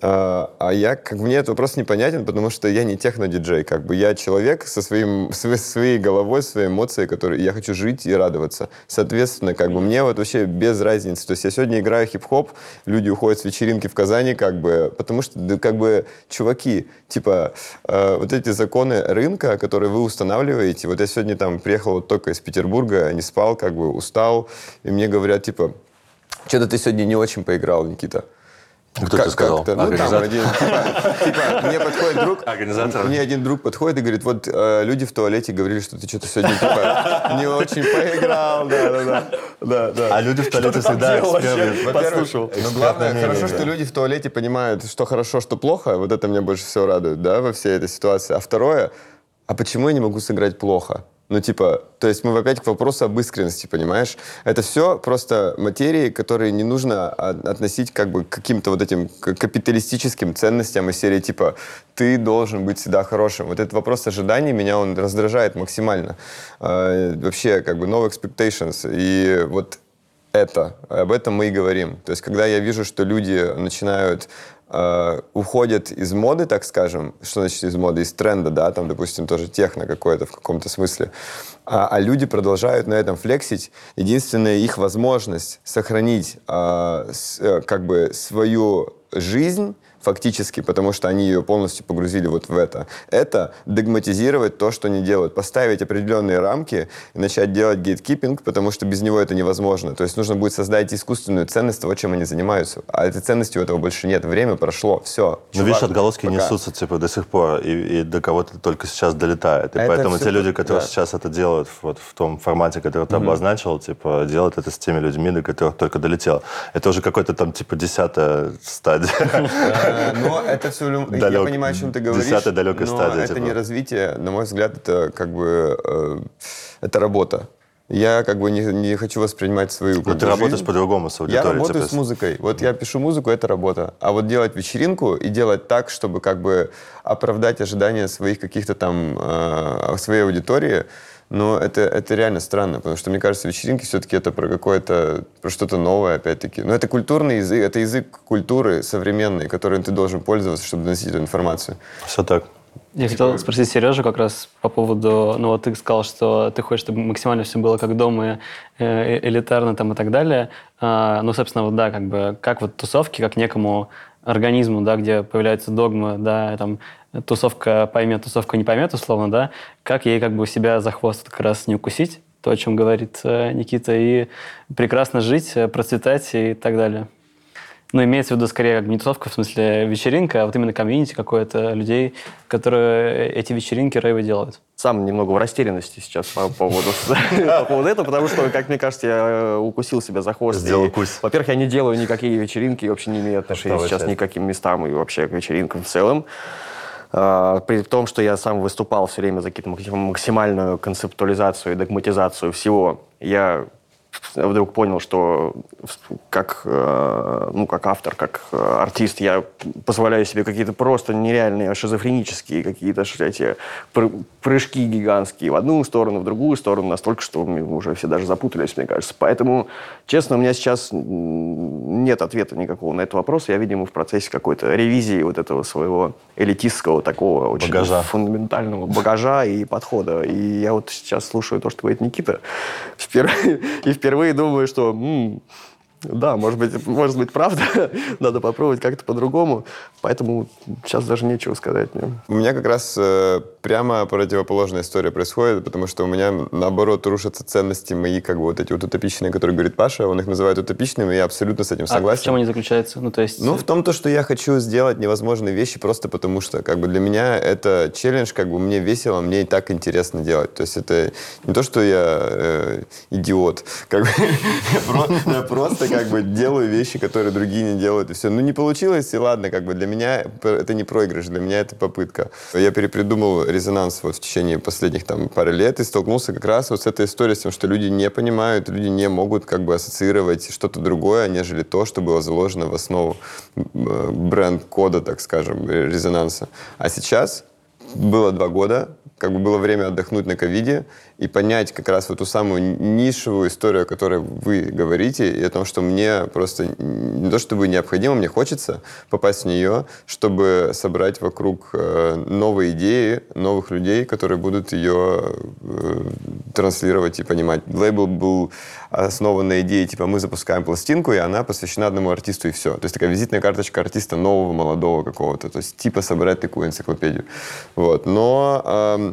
А, а я, как мне этот вопрос непонятен, потому что я не техно-диджей, как бы я человек со своим, со своей головой, своей эмоцией, которые я хочу жить и радоваться. Соответственно, как бы мне вот вообще без разницы. То есть я сегодня играю хип-хоп, люди уходят с вечеринки в Казани, как бы, потому что, да, как бы, чуваки, типа, э, вот эти законы рынка, которые вы устанавливаете, вот я сегодня там приехал вот только из Петербурга, не спал, как бы устал, и мне говорят, типа, что-то ты сегодня не очень поиграл, Никита. Кто как, это сказал? Ну, там один, типа, типа, мне подходит друг, Организатор. мне один друг подходит и говорит, вот э, люди в туалете говорили, что ты что-то сегодня типа не очень поиграл, да, да, да, да, да. А люди в туалете всегда Послушал. Ну, главное, хорошо, что люди в туалете понимают, что хорошо, что плохо, вот это меня больше всего радует, да, во всей этой ситуации. А второе, а почему я не могу сыграть плохо? Ну, типа, то есть мы опять к вопросу об искренности, понимаешь? Это все просто материи, которые не нужно относить как бы к каким-то вот этим капиталистическим ценностям из серии типа «ты должен быть всегда хорошим». Вот этот вопрос ожиданий меня он раздражает максимально. Э, вообще, как бы no expectations. И вот это, об этом мы и говорим. То есть, когда я вижу, что люди начинают э, уходят из моды, так скажем, что значит из моды, из тренда, да, там, допустим, тоже техно какое-то в каком-то смысле, а, а люди продолжают на этом флексить. Единственная их возможность сохранить э, с, э, как бы свою жизнь фактически, потому что они ее полностью погрузили вот в это. Это догматизировать то, что они делают, поставить определенные рамки и начать делать гейткипинг, потому что без него это невозможно. То есть нужно будет создать искусственную ценность того, чем они занимаются. А этой ценности у этого больше нет. Время прошло, все. Ну, видишь, отголоски пока. несутся типа до сих пор, и, и до кого-то только сейчас долетает. И это поэтому те люди, которые да. сейчас это делают вот в том формате, который ты mm-hmm. обозначил, типа, делают это с теми людьми, до которых только долетело. Это уже какой-то там, типа, десятая стадия. Э, но это все... Я понимаю, о чем ты говоришь. Десятая далекая стадия. это типа. не развитие. На мой взгляд, это как бы... Э, это работа. Я как бы не, не хочу воспринимать свою Но ты работаешь по-другому с аудиторией. Я работаю типа... с музыкой. Вот я пишу музыку, это работа. А вот делать вечеринку и делать так, чтобы как бы оправдать ожидания своих каких-то там, э, своей аудитории, но это, это реально странно, потому что, мне кажется, вечеринки все-таки это про какое-то, про что-то новое, опять-таки. Но это культурный язык, это язык культуры современной, которым ты должен пользоваться, чтобы доносить эту информацию. Все так. Я хотел спросить Сережу как раз по поводу, ну вот ты сказал, что ты хочешь, чтобы максимально все было как дома, э, элитарно там и так далее. А, ну, собственно, вот да, как бы, как вот тусовки, как некому организму, да, где появляются догмы, да, там, тусовка поймет, тусовка не поймет, условно, да, как ей как бы себя за хвост как раз не укусить, то, о чем говорит э, Никита, и прекрасно жить, процветать и так далее. Ну, имеется в виду скорее как не тусовка, в смысле вечеринка, а вот именно комьюнити какое-то людей, которые эти вечеринки рейвы делают. Сам немного в растерянности сейчас по поводу, по поводу этого, потому что, как мне кажется, я э, укусил себя за хвост. Сделал кусь. Во-первых, я не делаю никакие вечеринки, вообще не имею отношения сейчас ни к каким местам и вообще к вечеринкам в целом. А, при том, что я сам выступал все время за какую-то максимальную концептуализацию и догматизацию всего, я вдруг понял, что как, э, ну, как автор, как э, артист я позволяю себе какие-то просто нереальные шизофренические какие-то эти прыжки гигантские в одну сторону, в другую сторону, настолько, что мы уже все даже запутались, мне кажется. Поэтому, честно, у меня сейчас нет ответа никакого на этот вопрос. Я, видимо, в процессе какой-то ревизии вот этого своего элитистского такого очень багажа. фундаментального багажа и подхода. И я вот сейчас слушаю то, что говорит Никита, и впервые думаю, что м-м, да, может быть, может быть, правда. Надо попробовать как-то по-другому. Поэтому сейчас даже нечего сказать мне. У меня как раз э, прямо противоположная история происходит, потому что у меня, наоборот, рушатся ценности мои, как бы вот эти вот утопичные, которые говорит Паша. Он их называет утопичными, и я абсолютно с этим согласен. А в чем они заключаются? Ну, то есть... Ну, в том, то, что я хочу сделать невозможные вещи просто потому, что как бы для меня это челлендж, как бы мне весело, мне и так интересно делать. То есть это не то, что я э, идиот, как бы просто как бы делаю вещи, которые другие не делают, и все. Ну, не получилось, и ладно, как бы для меня это не проигрыш, для меня это попытка. Я перепридумал резонанс вот в течение последних там пары лет и столкнулся как раз вот с этой историей, с тем, что люди не понимают, люди не могут как бы ассоциировать что-то другое, нежели то, что было заложено в основу бренд-кода, так скажем, резонанса. А сейчас было два года, как бы было время отдохнуть на ковиде и понять как раз вот ту самую нишевую историю, о которой вы говорите, и о том, что мне просто не то чтобы необходимо, мне хочется попасть в нее, чтобы собрать вокруг э, новые идеи, новых людей, которые будут ее э, транслировать и понимать. Лейбл был основан на идее, типа, мы запускаем пластинку, и она посвящена одному артисту, и все. То есть такая визитная карточка артиста нового, молодого какого-то. То есть типа собрать такую энциклопедию. Вот. Но эм,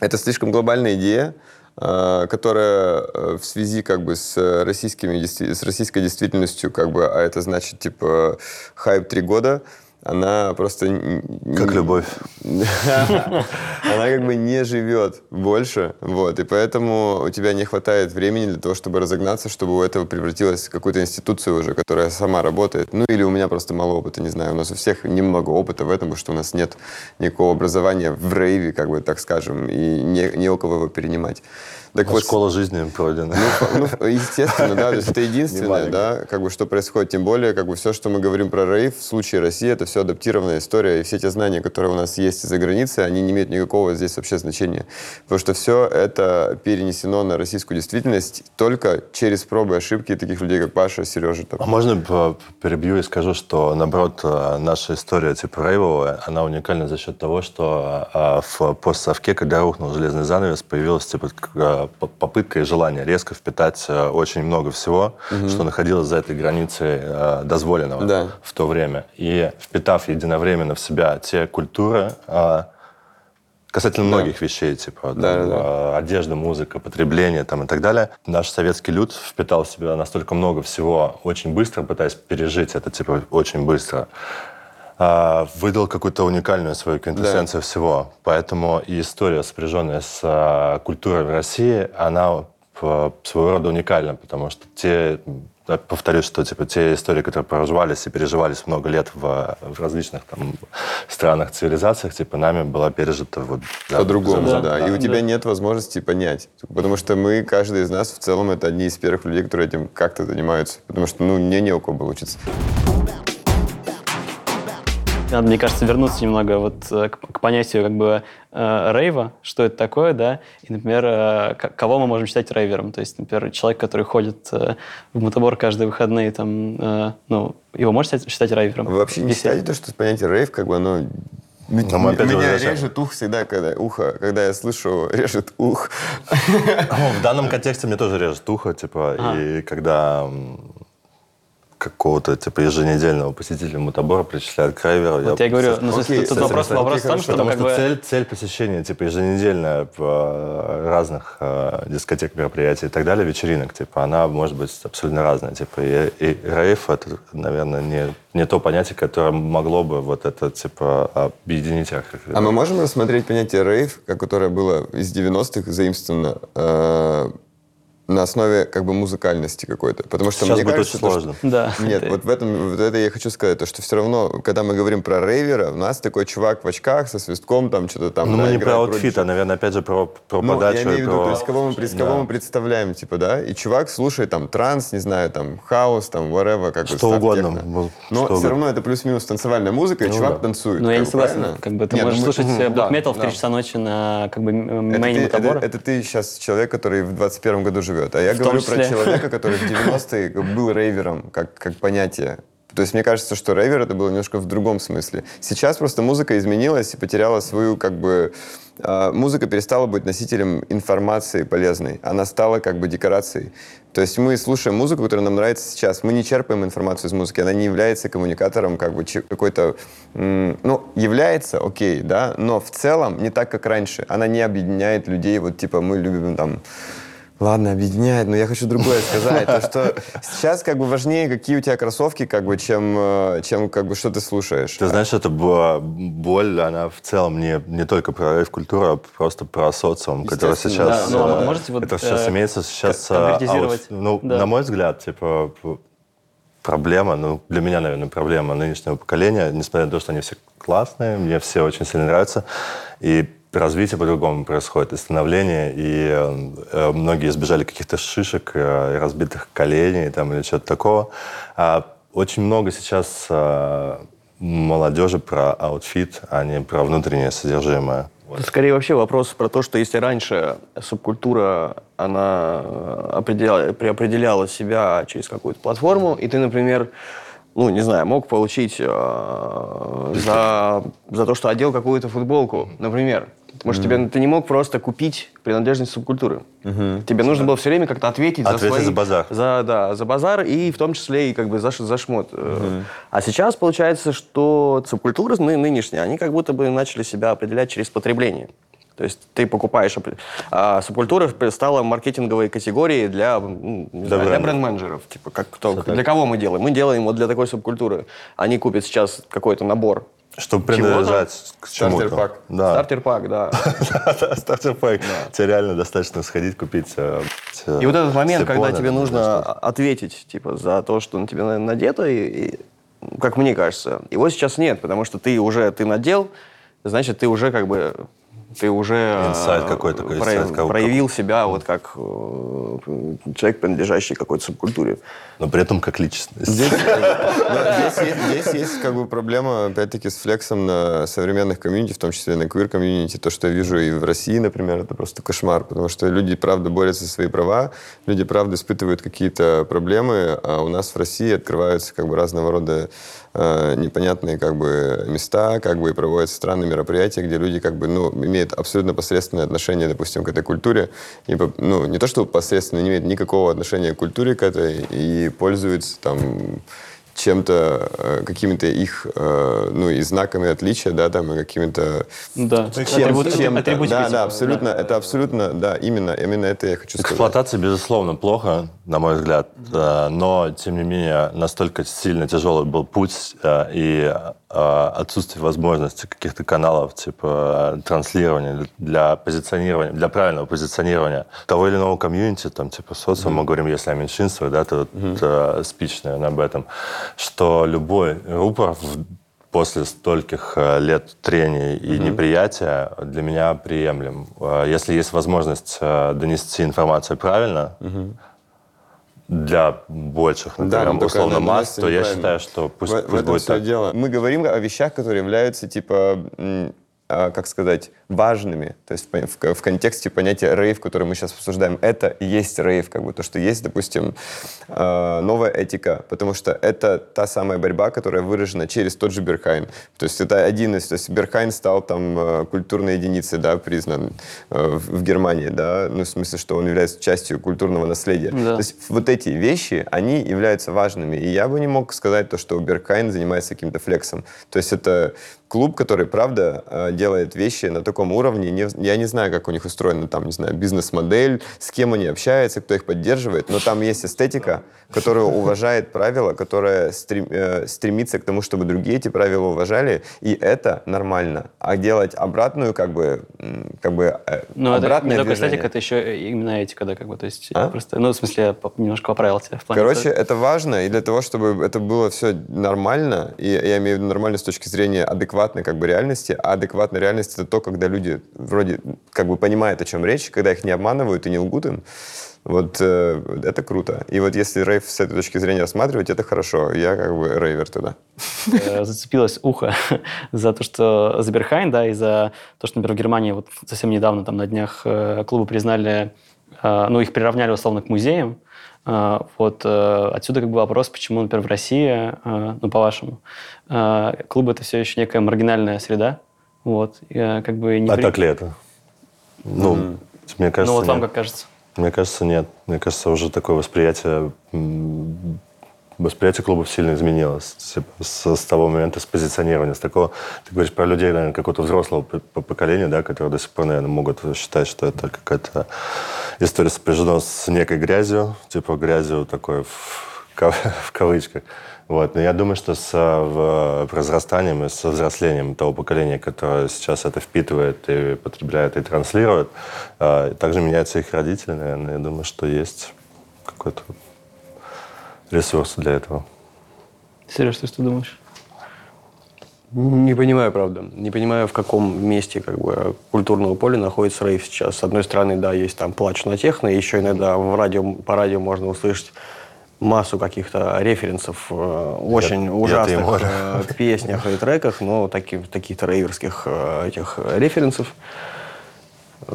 это слишком глобальная идея, э, которая э, в связи как бы с, российскими, с российской действительностью, как бы, а это значит типа хайп три года, она просто... Как любовь. Она как бы не живет больше, вот, и поэтому у тебя не хватает времени для того, чтобы разогнаться, чтобы у этого превратилось в какую-то институцию уже, которая сама работает. Ну, или у меня просто мало опыта, не знаю. У нас у всех немного опыта в этом, потому что у нас нет никакого образования в рейве, как бы так скажем, и не, не у кого его перенимать. Так вот, школа жизни пройдена. Ну, ну, естественно, да, то есть это единственное, да, как бы что происходит. Тем более, как бы все, что мы говорим про рейв, в случае России, это все адаптированная история, и все те знания, которые у нас есть за границей, они не имеют никакого здесь вообще значения. Потому что все это перенесено на российскую действительность только через пробы и ошибки таких людей, как Паша, Сережа. Там. А можно перебью и скажу, что, наоборот, э, наша история типа рейвовая, она уникальна за счет того, что э, в постсовке, когда рухнул железный занавес, появилась типа попытка и желание резко впитать э, очень много всего, угу. что находилось за этой границей э, дозволенного да. в то время. И впитав единовременно в себя те культуры, а, касательно многих вещей, типа там, Да, да, да. одежда, музыка, потребление там, и так далее. Наш советский люд впитал в себя настолько много всего очень быстро, пытаясь пережить это типа очень быстро, выдал какую-то уникальную свою квинтэссенцию всего. Поэтому и история, сопряженная с а, культурой в России, она п- своего рода уникальна, потому что те повторюсь, что типа те истории, которые проживались и переживались много лет в, в различных там странах, цивилизациях, типа нами была пережита вот за- По-другому, за- да. да, И у да. тебя нет возможности понять. Потому что мы, каждый из нас, в целом, это одни из первых людей, которые этим как-то занимаются. Потому что, ну, мне не у кого было учиться. Надо, мне кажется, вернуться немного вот э, к, к понятию как бы э, рейва, что это такое, да, и, например, э, к- кого мы можем считать рейвером. То есть, например, человек, который ходит э, в мутабор каждые выходные, там, э, ну, его можно считать, считать рейвером? Вы вообще не считаете то, что понятие рейв, как бы оно... Но мы опять Меня режет ух всегда, когда ухо, когда я слышу режет ух. Ну, в данном контексте мне тоже режет ухо, типа, и когда какого-то типа еженедельного посетителя мутабора причисляют к рейверу, Вот я говорю, ну, окей, тут вопрос, вопрос в том, что, Потому как что бы... цель, цель посещения, типа, еженедельная в э, разных э, дискотек, мероприятий и так далее, вечеринок, типа, она может быть абсолютно разная. Типа, и, и рейв — это, наверное, не, не то понятие, которое могло бы вот это, типа, объединить. их. А мы можем рассмотреть понятие рейв, как которое было из 90-х заимствовано э, на основе как бы музыкальности какой-то? Потому что Сейчас мне будет кажется, очень то, что- сложно. Да. Нет, это- вот в этом, вот это я хочу сказать, то, что все равно, когда мы говорим про рейвера, у нас такой чувак в очках со свистком, там что-то там... Ну, да, мы не про аутфит, а, наверное, опять же, про, про Ну, подачу я имею в и виду, про... то есть кого мы, пред- кого Да. мы представляем, типа, да? И чувак слушает там транс, не знаю, там хаус, там whatever, как Что угодно, техно. Но что все угодно. равно это плюс-минус танцевальная музыка, и Ну чувак да. танцует. Ну, я не согласен. правильно? Как бы ты Нет, ну можешь мы- слушать Мгм, э, метал в да. 3 часа ночи на как бы Это мейне ты, это, это ты сейчас человек, который в 21 году живет. А я В говорю про человека, который в 90-е был рейвером, как, как понятие. То есть мне кажется, что рейвер это было немножко в другом смысле. Сейчас просто музыка изменилась и потеряла свою как бы... э, музыка перестала быть носителем информации полезной. Она стала как бы декорацией. То есть мы слушаем музыку, которая нам нравится сейчас. Мы не черпаем информацию из музыки. Она не является коммуникатором как бы какой-то... ну, является, окей, да, но в целом не так, как раньше. Она не объединяет людей. Вот типа мы любим там Ладно, объединяет, но я хочу другое сказать. То, что сейчас как бы важнее, какие у тебя кроссовки, как бы, чем, э, чем как бы, что ты слушаешь. Ты знаешь, это бо- боль, она в целом не, не только про рейв-культуру, а просто про социум, который сейчас... да. Ну, а э, можете вот, это э, имеется сейчас... э, конкретизировать? аут- ну, Да. на мой взгляд, типа, проблема, ну, для меня, наверное, проблема нынешнего поколения, несмотря на то, что они все классные, мне все очень сильно нравятся, и развитие по-другому происходит, и становление, и э, многие избежали каких-то шишек, э, разбитых коленей там, или чего-то такого. А очень много сейчас э, молодежи про аутфит, а не про внутреннее содержимое. Тут скорее вообще вопрос про то, что если раньше субкультура, она определяла, преопределяла себя через какую-то платформу, и ты, например, ну, не знаю, мог получить э, за, за то, что одел какую-то футболку, например. Потому что тебе, ты не мог просто купить принадлежность субкультуры. Тебе нужно было все время как-то ответить, за Ответить свои... за базар. За, да, за базар и в том числе и как бы за, за шмот. Э, А сейчас получается, что субкультуры ны- нынешние, они как будто бы начали себя определять через потребление. То есть ты покупаешь... А субкультура стала маркетинговой категорией для, ну, не знаю, для бренд-менеджеров. Типа, как, кто, для кого мы делаем? Мы делаем вот для такой субкультуры. Они купят сейчас какой-то набор. Чтобы принадлежать к чему-то. Стартер-пак. Да. Стартер-пак, да. Стартер-пак. Тебе реально достаточно сходить, купить э, И вот этот момент, когда тебе нужно ответить типа, за то, что на тебе на- надето, и, как мне кажется, его сейчас нет, потому что ты уже ты надел, значит, ты уже как бы ты уже Инсайт э, какой-то, такой про- инсайт, проявил себя вот как э, человек, принадлежащий какой-то субкультуре. Но при этом как личность. Здесь, есть, здесь есть как бы проблема, опять-таки, с флексом на современных комьюнити, в том числе на квир-комьюнити. То, что я вижу и в России, например, это просто кошмар, потому что люди, правда, борются за свои права, люди, правда, испытывают какие-то проблемы, а у нас в России открываются как бы разного рода э, непонятные как бы места, как бы и проводятся странные мероприятия, где люди как бы, ну, имеют абсолютно посредственное отношение, допустим, к этой культуре. И, ну, не то, что посредственно, не имеют никакого отношения к культуре к этой, и пользуются там чем-то, э, какими-то их, э, ну, и знаками отличия, да, там, и какими-то... Да, Чем, атрибутикой, да, типа, да, абсолютно, это абсолютно, да, именно, именно это я хочу сказать. Эксплуатация, безусловно, плохо, на мой взгляд, э, но, тем не менее, настолько сильно тяжелый был путь и отсутствие возможности каких-то каналов, типа э, транслирования для позиционирования, для правильного позиционирования того или иного комьюнити, там, типа социума, мы говорим, если о меньшинствах, да, то э, спич, наверное, об этом, что любой рупор в- после стольких э, лет трений и неприятия для меня приемлем. Э, Если есть возможность э, донести информацию правильно, для больших, Да, например, но только условно масс, то я неправильно. считаю, что пусть, в, в пусть этом будет все так. дело. Мы говорим о вещах, которые являются, типа, а, как сказать, важными. То есть в, в- контексте понятия рейв, который мы сейчас обсуждаем, это и есть рейв, как бы то, что есть, допустим, э, новая этика, потому что это та самая борьба, которая выражена через тот же Берхайн. То есть это один из, то есть Берхайн стал там э, культурной единицей, да, признан э, в, в Германии, да, ну в смысле, что он является частью культурного наследия. Да. То есть вот эти вещи, они являются важными. И я бы не мог сказать то, что Беркайн занимается каким-то флексом. То есть это клуб, который, правда, э, делает вещи на таком уровне. Не- я не знаю, как у них устроена там, не знаю, бизнес-модель, с кем они общаются, кто их поддерживает, но там есть эстетика, которая уважает правила, которая стрем- э, стремится к тому, чтобы другие эти правила уважали, и это нормально. А делать обратную, как бы, как бы э, Ну, это обратное только движение- эстетика, это еще именно этика, да, как бы, то есть А? просто, ну, в смысле, я немножко поправил тебя в плане. Короче, это важно, и для того, чтобы это было все нормально, и я имею в виду нормально с точки зрения адекватной как бы реальности, а адекватная реальность это то, когда люди вроде как бы понимают, о чем речь, когда их не обманывают и не лгут им. Вот э, это круто. И вот если рейв с этой точки зрения рассматривать, это хорошо. Я как бы рейвер туда. э, зацепилось ухо за то, что за Берхайн, да, и за то, что, например, в Германии вот совсем недавно, там, на днях э, клубы признали, э, ну, их приравняли условно к музеям. Вот отсюда как бы вопрос, почему, например, в России, ну, по-вашему, клубы это все еще некая маргинальная среда, вот, э, как бы не А при- так ли это? Ну, мне кажется, Ну, вот вам нет. как кажется? Мне кажется, нет. Мне кажется, уже такое восприятие восприятие клубов сильно изменилось типа, с, с того момента, с позиционирования, с такого, ты говоришь про людей, наверное, какого-то взрослого поколения, да, которые до сих пор, наверное, могут считать, что это какая-то история сопряжена с некой грязью, типа грязью такой в, в кавычках. Вот. Но я думаю, что с э, в- разрастанием и со взрослением того поколения, которое сейчас это впитывает и потребляет и транслирует, э, также меняются их родители, наверное. Я думаю, что есть какой-то ресурс для этого. Сереж, ты что думаешь? Не понимаю, правда. Не понимаю, в каком месте как бы, культурного поля находится рейв сейчас. С одной стороны, да, есть там плач на техно, еще иногда в радио, по радио можно услышать массу каких-то референсов э, очень Я- ужасных море. э, песнях и треках, но таких, таких-то рейверских э, этих референсов. Э,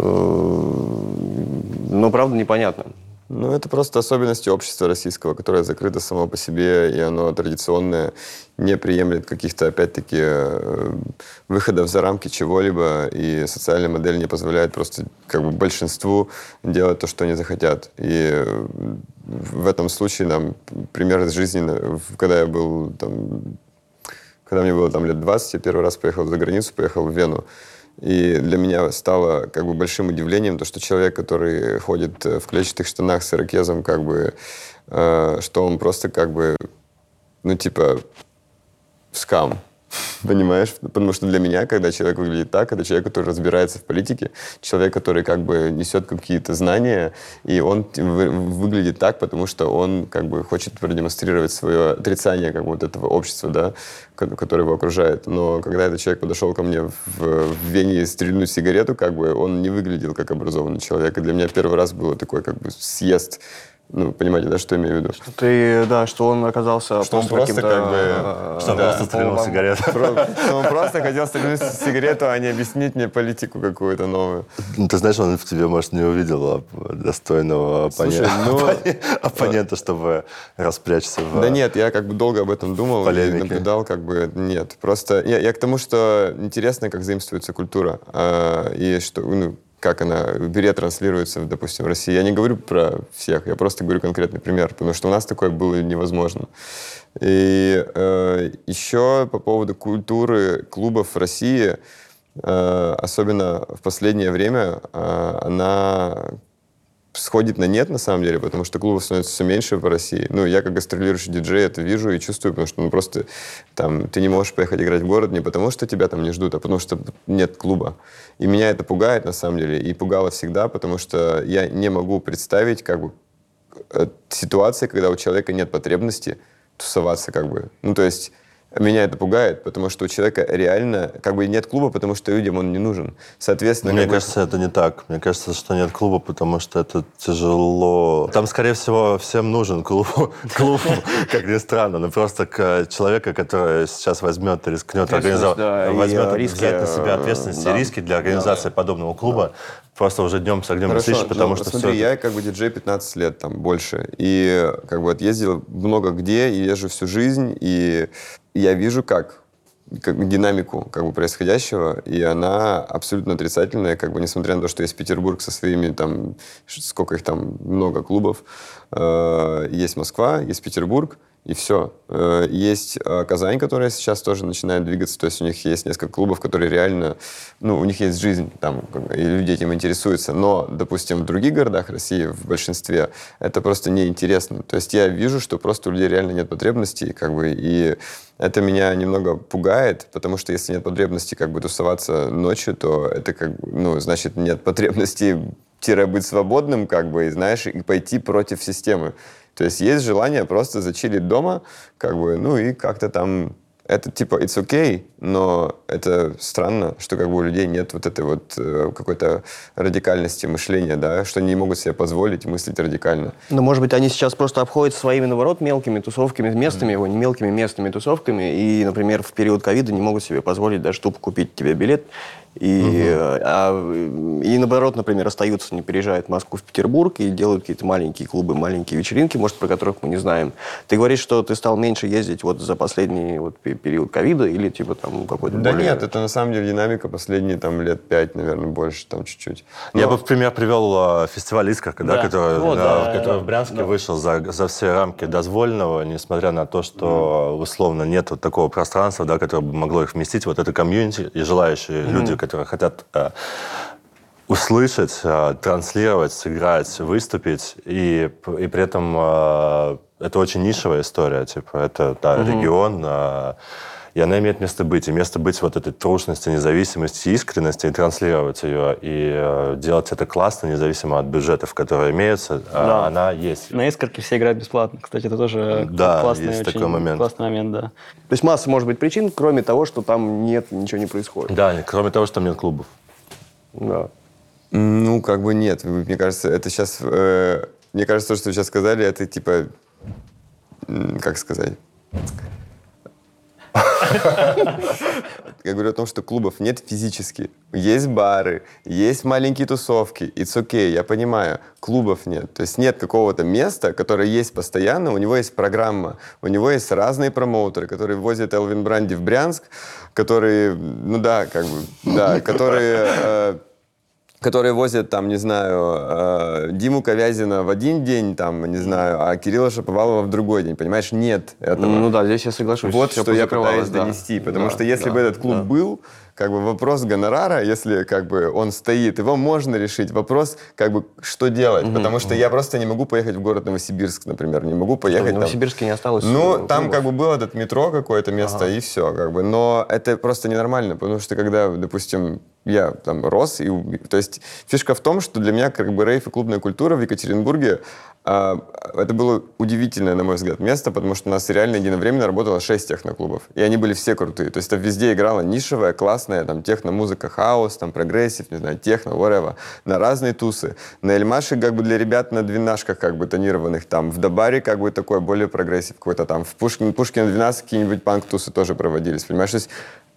Но, правда, непонятно. Ну, это просто особенности общества российского, которое закрыто само по себе, и оно традиционное, не приемлет каких-то, опять-таки, э, выходов за рамки чего-либо, и социальная модель не позволяет просто как бы большинству делать то, что они захотят. И э, в этом случае нам пример из жизни, когда я был там, когда мне было там лет 20, я первый раз поехал за границу, поехал в Вену. И для меня стало как бы большим удивлением то, что человек, который ходит э, в клетчатых штанах с ирокезом, как бы, э, что он просто как бы, ну типа, скам. Понимаешь? Потому что для меня, когда человек выглядит так, это человек, который разбирается в политике, человек, который как бы несет какие-то знания, и он вы- выглядит так, потому что он как бы хочет продемонстрировать свое отрицание как бы вот этого общества, да, ко- которое его окружает. Но когда этот человек подошел ко мне в, в Вене стрельнуть сигарету, как бы он не выглядел как образованный человек. И для меня первый раз было такой как бы съезд. Ну, понимаете, да, что я имею в виду? Ты, да, что он оказался Что он просто как бы... э, Что он Да. просто стрельнул сигарету. Что Он просто хотел стрельнуть сигарету, а не объяснить мне политику какую-то новую. Ну, Ты знаешь, он в тебе, может, не увидел а, достойного Слушай, оппонента, ну- оппоне- оппонента, чтобы распрячься в... Да нет, я как бы долго об этом думал и Полемики. наблюдал, как бы нет. Просто я, я к тому, что интересно, как заимствуется культура. А, и что, ну, как она ретранслируется, допустим, в России. Я не говорю про всех, я просто говорю конкретный пример, потому что у нас такое было невозможно. И э, еще по поводу культуры клубов в России, э, особенно в последнее время, э, она сходит на нет, на самом деле, потому что клубов становится все меньше по России. Ну, я как гастролирующий диджей это вижу и чувствую, потому что ну, просто там ты не можешь поехать играть в город не потому, что тебя там не ждут, а потому что нет клуба. И меня это пугает, на самом деле, и пугало всегда, потому что я не могу представить как бы э, ситуации, когда у человека нет потребности тусоваться как бы. Ну, то есть меня это пугает, потому что у человека реально как бы нет клуба, потому что людям он не нужен. Соответственно, Мне как бы- кажется, это не так. Мне кажется, что нет клуба, потому что это тяжело. Там, скорее всего, всем нужен клуб, клуб как ни странно. Но просто к человека, который сейчас возьмет и рискнет организовать, да, возьмет риски, взять на себя э, ответственность и риски для организации подобного клуба, просто уже днем с огнем не Хорошо, сыщешь, потому но что смотри, все... я как бы диджей 15 лет, там, больше. И как бы вот ездил много где, и езжу всю жизнь, и я вижу, как как динамику как бы происходящего, и она абсолютно отрицательная, как бы несмотря на то, что есть Петербург со своими там, сколько их там, много клубов, э, есть Москва, есть Петербург, и все. Э, Есть э, Казань, которая сейчас тоже начинает двигаться, то есть у них есть несколько клубов, которые реально, ну, у них есть жизнь там, и люди этим интересуются. Но, допустим, в других городах России, в большинстве, это просто неинтересно. То есть я вижу, что просто у людей реально нет потребностей, как бы, и это меня немного пугает, потому что если нет потребности как бы тусоваться ночью, то это как бы, ну, значит, нет потребности быть свободным, как бы, и, знаешь, и пойти против системы. То есть есть желание просто зачилить дома, как бы, ну и как-то там это типа it's okay, но это странно, что как бы у людей нет вот этой вот э, какой-то радикальности мышления, да, что они не могут себе позволить мыслить радикально. Ну, может быть, они сейчас просто обходят своими, наоборот, мелкими тусовками, местными, его, не мелкими местными тусовками, и, например, в период ковида не могут себе позволить даже тупо купить тебе билет. И, э, а, и наоборот, например, остаются, не переезжают в Москву, в Петербург и делают какие-то маленькие клубы, маленькие вечеринки, может, про которых мы не знаем. Ты говоришь, что ты стал меньше ездить вот за последний вот пе- период ковида или типа там какой-то Да более- нет, это на самом деле динамика последние там лет пять, наверное, больше, там чуть-чуть. Я Но- бы в пример привел э, фестиваль «Искорка», да, Да. который, Вот, да, да, который да, в Брянске да. вышел за, за все рамки дозволенного, несмотря на то, что условно нет вот такого пространства, да, которое бы могло их вместить. Вот это комьюнити и желающие люди, которые хотят э, услышать, э, транслировать, сыграть, выступить, и, и при этом э, это очень нишевая история, типа это да, регион, э, и она имеет место быть. И место быть вот этой трушности, независимости, искренности, и транслировать ее, и э, делать это классно, независимо от бюджетов, которые имеются, а Да. она есть. На искорке все играют бесплатно. Кстати, это тоже Да, классный, есть очень такой момент. классный момент, да. То есть масса может быть причин, кроме того, что там нет, ничего не происходит. Да, кроме того, что там нет клубов. Да. Ну, как бы нет. Мне кажется, это сейчас... э, мне кажется, то, что вы сейчас сказали, это типа... Как сказать? Я говорю о том, что клубов нет физически. Есть бары, есть маленькие тусовки. It's okay, я понимаю. Клубов нет. То есть нет какого-то места, которое есть постоянно, у него есть программа, у него есть разные промоутеры, которые возят Элвин Бранди в Брянск, которые, ну да, как бы, да, которые... которые возят, там, не знаю, э, Диму Ковязина в один день, там, не знаю, а Кирилла Шаповалова в другой день. Понимаешь, нет этого. Ну да, здесь я соглашусь. вот что я пытаюсь да. донести. Потому Да, что если да, бы этот клуб да. был, как бы вопрос гонорара, если как бы он стоит, его можно решить. Вопрос, как бы, что делать. Потому что я просто не могу поехать в город Новосибирск, например. Не могу Что, поехать в там. Новосибирске не осталось Ну, э, там клубов? как бы было этот метро какое-то место, и все, как бы. Но это просто ненормально, потому что когда, допустим, я там рос, и, то есть фишка в том, что для меня как бы рейв и клубная культура в Екатеринбурге а, это было удивительное, на мой взгляд, место, потому что у нас реально единовременно работало шесть техноклубов, и они были все крутые. То есть там везде играла нишевая, классная, там техно-музыка, хаус, там прогрессив, не знаю, техно, whatever, на разные тусы. На Эльмаше как бы для ребят на двенашках как бы тонированных, там в Дабаре как бы такой более прогрессив какой-то там, в Пушкин, Пушкин 12 какие-нибудь панк-тусы тоже проводились, понимаешь? То есть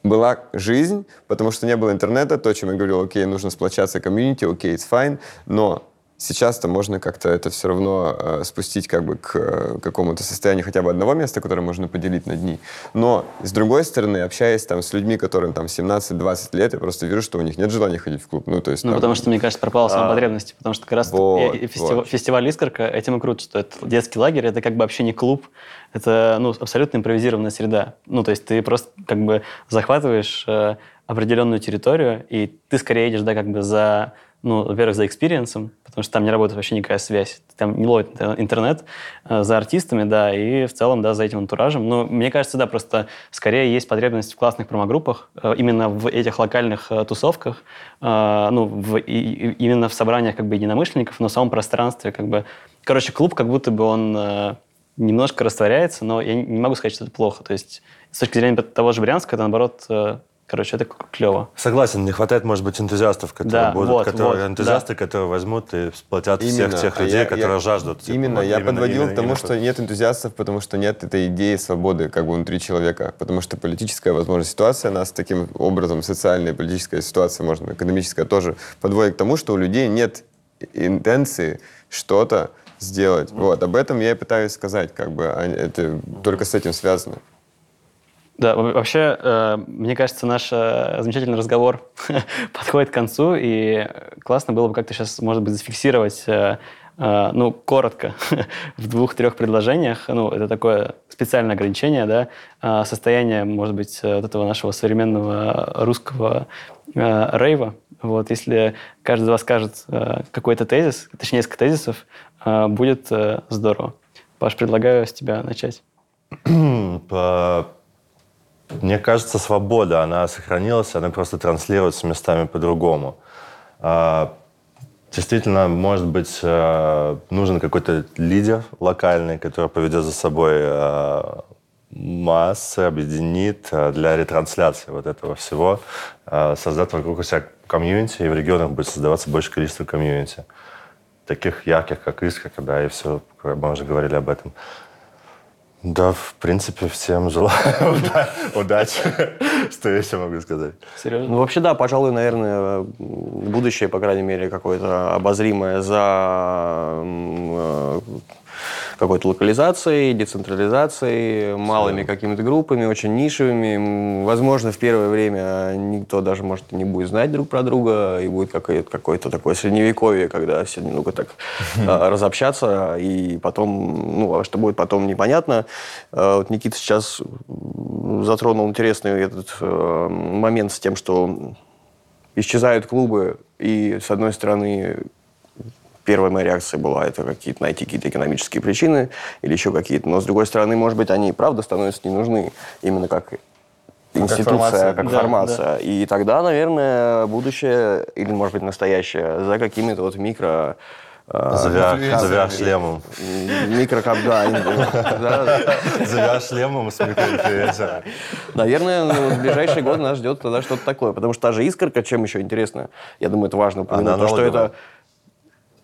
была жизнь, потому что не было интернета, то, о чем я говорил, окей, нужно сплочаться комьюнити, окей, it's fine, но Сейчас-то можно как-то это все равно э, спустить как бы к э, какому-то состоянию хотя бы одного места, которое можно поделить на дни. Но, с другой стороны, общаясь там с людьми, которым там 17-20 лет, я просто вижу, что у них нет желания ходить в клуб. Ну, то есть, Ну, там, потому что, мне кажется, пропала сама А. потребность. Потому что как раз Вот, и- и фестива- вот. фестиваль «Искорка» этим и крут, что это детский лагерь, это как бы вообще не клуб, это ну, абсолютно импровизированная среда. Ну, то есть ты просто как бы захватываешь э, определенную территорию, и ты скорее едешь, да, как бы за, ну, во-первых, за experience ом, потому что там не работает вообще никакая связь, там не ловит интер- интернет, э, за артистами, да, и в целом, да, за этим антуражем. Но мне кажется, да, просто скорее есть потребность в классных промогруппах, э, именно в этих локальных э, тусовках, э, ну, в, и- именно в собраниях как бы единомышленников, но в самом пространстве как бы... Короче, клуб как будто бы он э, немножко растворяется, но я не- могу сказать, что это плохо. То есть с точки зрения того же Брянска, это наоборот, э, короче, это клево. Согласен, не хватает, может быть, энтузиастов, которые Да, будут, вот, которые, вот, энтузиасты, которые возьмут и сплотят Именно. всех тех А людей, я- которые я- жаждут. типа, Именно, вот я именно- подводил именно- к тому, именно что нет энтузиастов, потому что нет этой идеи свободы как бы внутри человека. Потому что политическая, возможно, ситуация нас таким образом, социальная и политическая ситуация, можно, экономическая тоже, подводит к тому, что у людей нет интенции что-то сделать. Вот, об этом я и пытаюсь сказать, как бы, а это только с этим связано. Да, во- вообще, э, мне кажется, наш э, замечательный разговор подходит к концу, и классно было бы как-то сейчас, может быть, зафиксировать, э, ну, коротко, в двух-трех предложениях, ну, это такое специальное ограничение, да, состояние, может быть, вот этого нашего современного русского рейва. Вот, если каждый из вас скажет э, какой-то тезис, точнее, несколько тезисов, будет э, здорово. Паш, предлагаю с тебя начать. Мне кажется, свобода, она сохранилась, она просто транслируется местами по-другому. А, Действительно, может быть, э, нужен какой-то лидер локальный, который поведет за собой э, массы, объединит для ретрансляции вот этого всего, создать вокруг себя комьюнити, и в регионах будет создаваться больше количество комьюнити. Таких ярких, как Искра, да, и все, мы уже говорили об этом. Да, в принципе, всем желаю уда- удачи. Что я еще могу сказать? Сережа? Ну, вообще, да, пожалуй, наверное, будущее, по крайней мере, какое-то обозримое за э, какой-то локализацией, децентрализацией, малыми какими-то группами, очень нишевыми. Возможно, в первое время никто даже, может, не будет знать друг про друга, и будет какое-то, какое-то такое средневековье, когда все немного так э, разобщаться, и потом, ну, а что будет потом, непонятно. Э, Вот Никита сейчас затронул интересный этот э, момент с тем, что исчезают клубы, и, с одной стороны, первая моя реакция была это какие-то найти какие-то экономические причины или еще какие-то. Но, с другой стороны, может быть, они и правда становятся не нужны именно как институция, формация. как Да, формация. И тогда, наверное, будущее, или, может быть, настоящее, за какими-то вот микро... э, За VR кап- за VR-шлемом. Микрокап, да, да, За VR-шлемом с микроинфлюенсером. Наверное, ну, в ближайшие годы нас ждет тогда что-то такое. Потому что та же искорка, чем еще интересно, я думаю, это важно упомянуть, то, что это...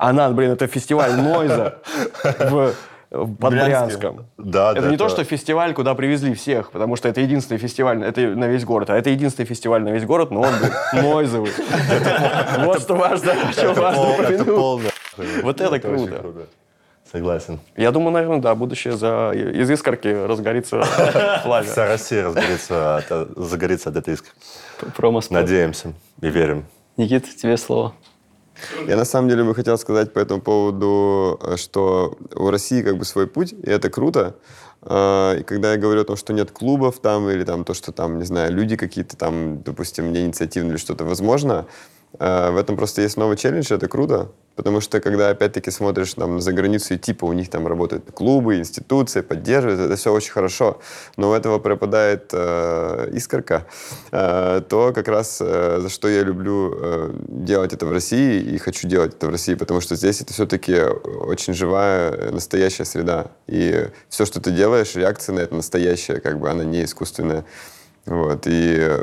Она, блин, это фестиваль Нойза в, в- под. Брянском. Да, это да, не то, это- что фестиваль, куда привезли всех, потому что это единственный фестиваль, это на весь город, а это единственный фестиваль на весь город, но он, блин, Нойзовый. Вот что важно, о чем важно. Вот это круто. Согласен. Я думаю, наверное, да, будущее за из искорки разгорится пламя. Вся Россия разгорится от- загорится от этой искры. Промо-спот. Надеемся и верим. Никита, тебе слово. Я на самом деле бы хотел сказать по этому поводу, э, что у России как бы свой путь, и это круто. Э, И когда я говорю о том, что нет клубов там, или там то, что там, не знаю, люди какие-то там, допустим, не инициативные или что-то возможно, в этом просто есть новый челлендж, это круто. Потому что когда опять-таки смотришь там за границу, и типа у них там работают клубы, институции, поддерживают, это все очень хорошо. Но у этого пропадает э, искорка, э, то как раз э, за что я люблю э, делать это в России и хочу делать это в России, потому что здесь это все-таки очень живая, настоящая среда. И все, что ты делаешь, реакция на это настоящая, как бы она не искусственная. Вот. И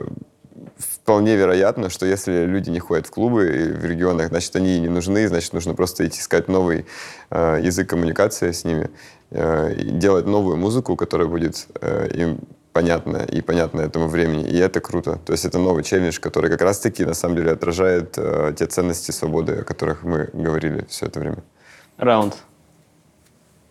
вполне вероятно, что если люди не ходят в клубы в регионах, значит, они не нужны, значит, нужно просто идти искать новый э, язык коммуникации с ними, э, делать новую музыку, которая будет э, им понятное и понятное этому времени. И это круто. То есть это новый челлендж, который как раз-таки на самом деле отражает э, те ценности свободы, о которых мы говорили все это время. Раунд.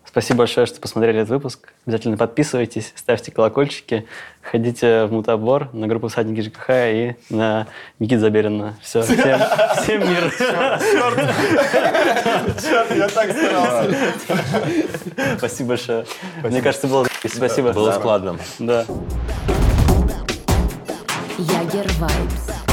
Спасибо большое, что посмотрели этот выпуск. Обязательно подписывайтесь, ставьте колокольчики, ходите в Мутабор на группу «Всадники ЖКХ» и на Никита Заберина. Все, всем, всем мир. Я так старался. Спасибо большое. Мне кажется, было спасибо. Было складно. Да. Ягер Vibes.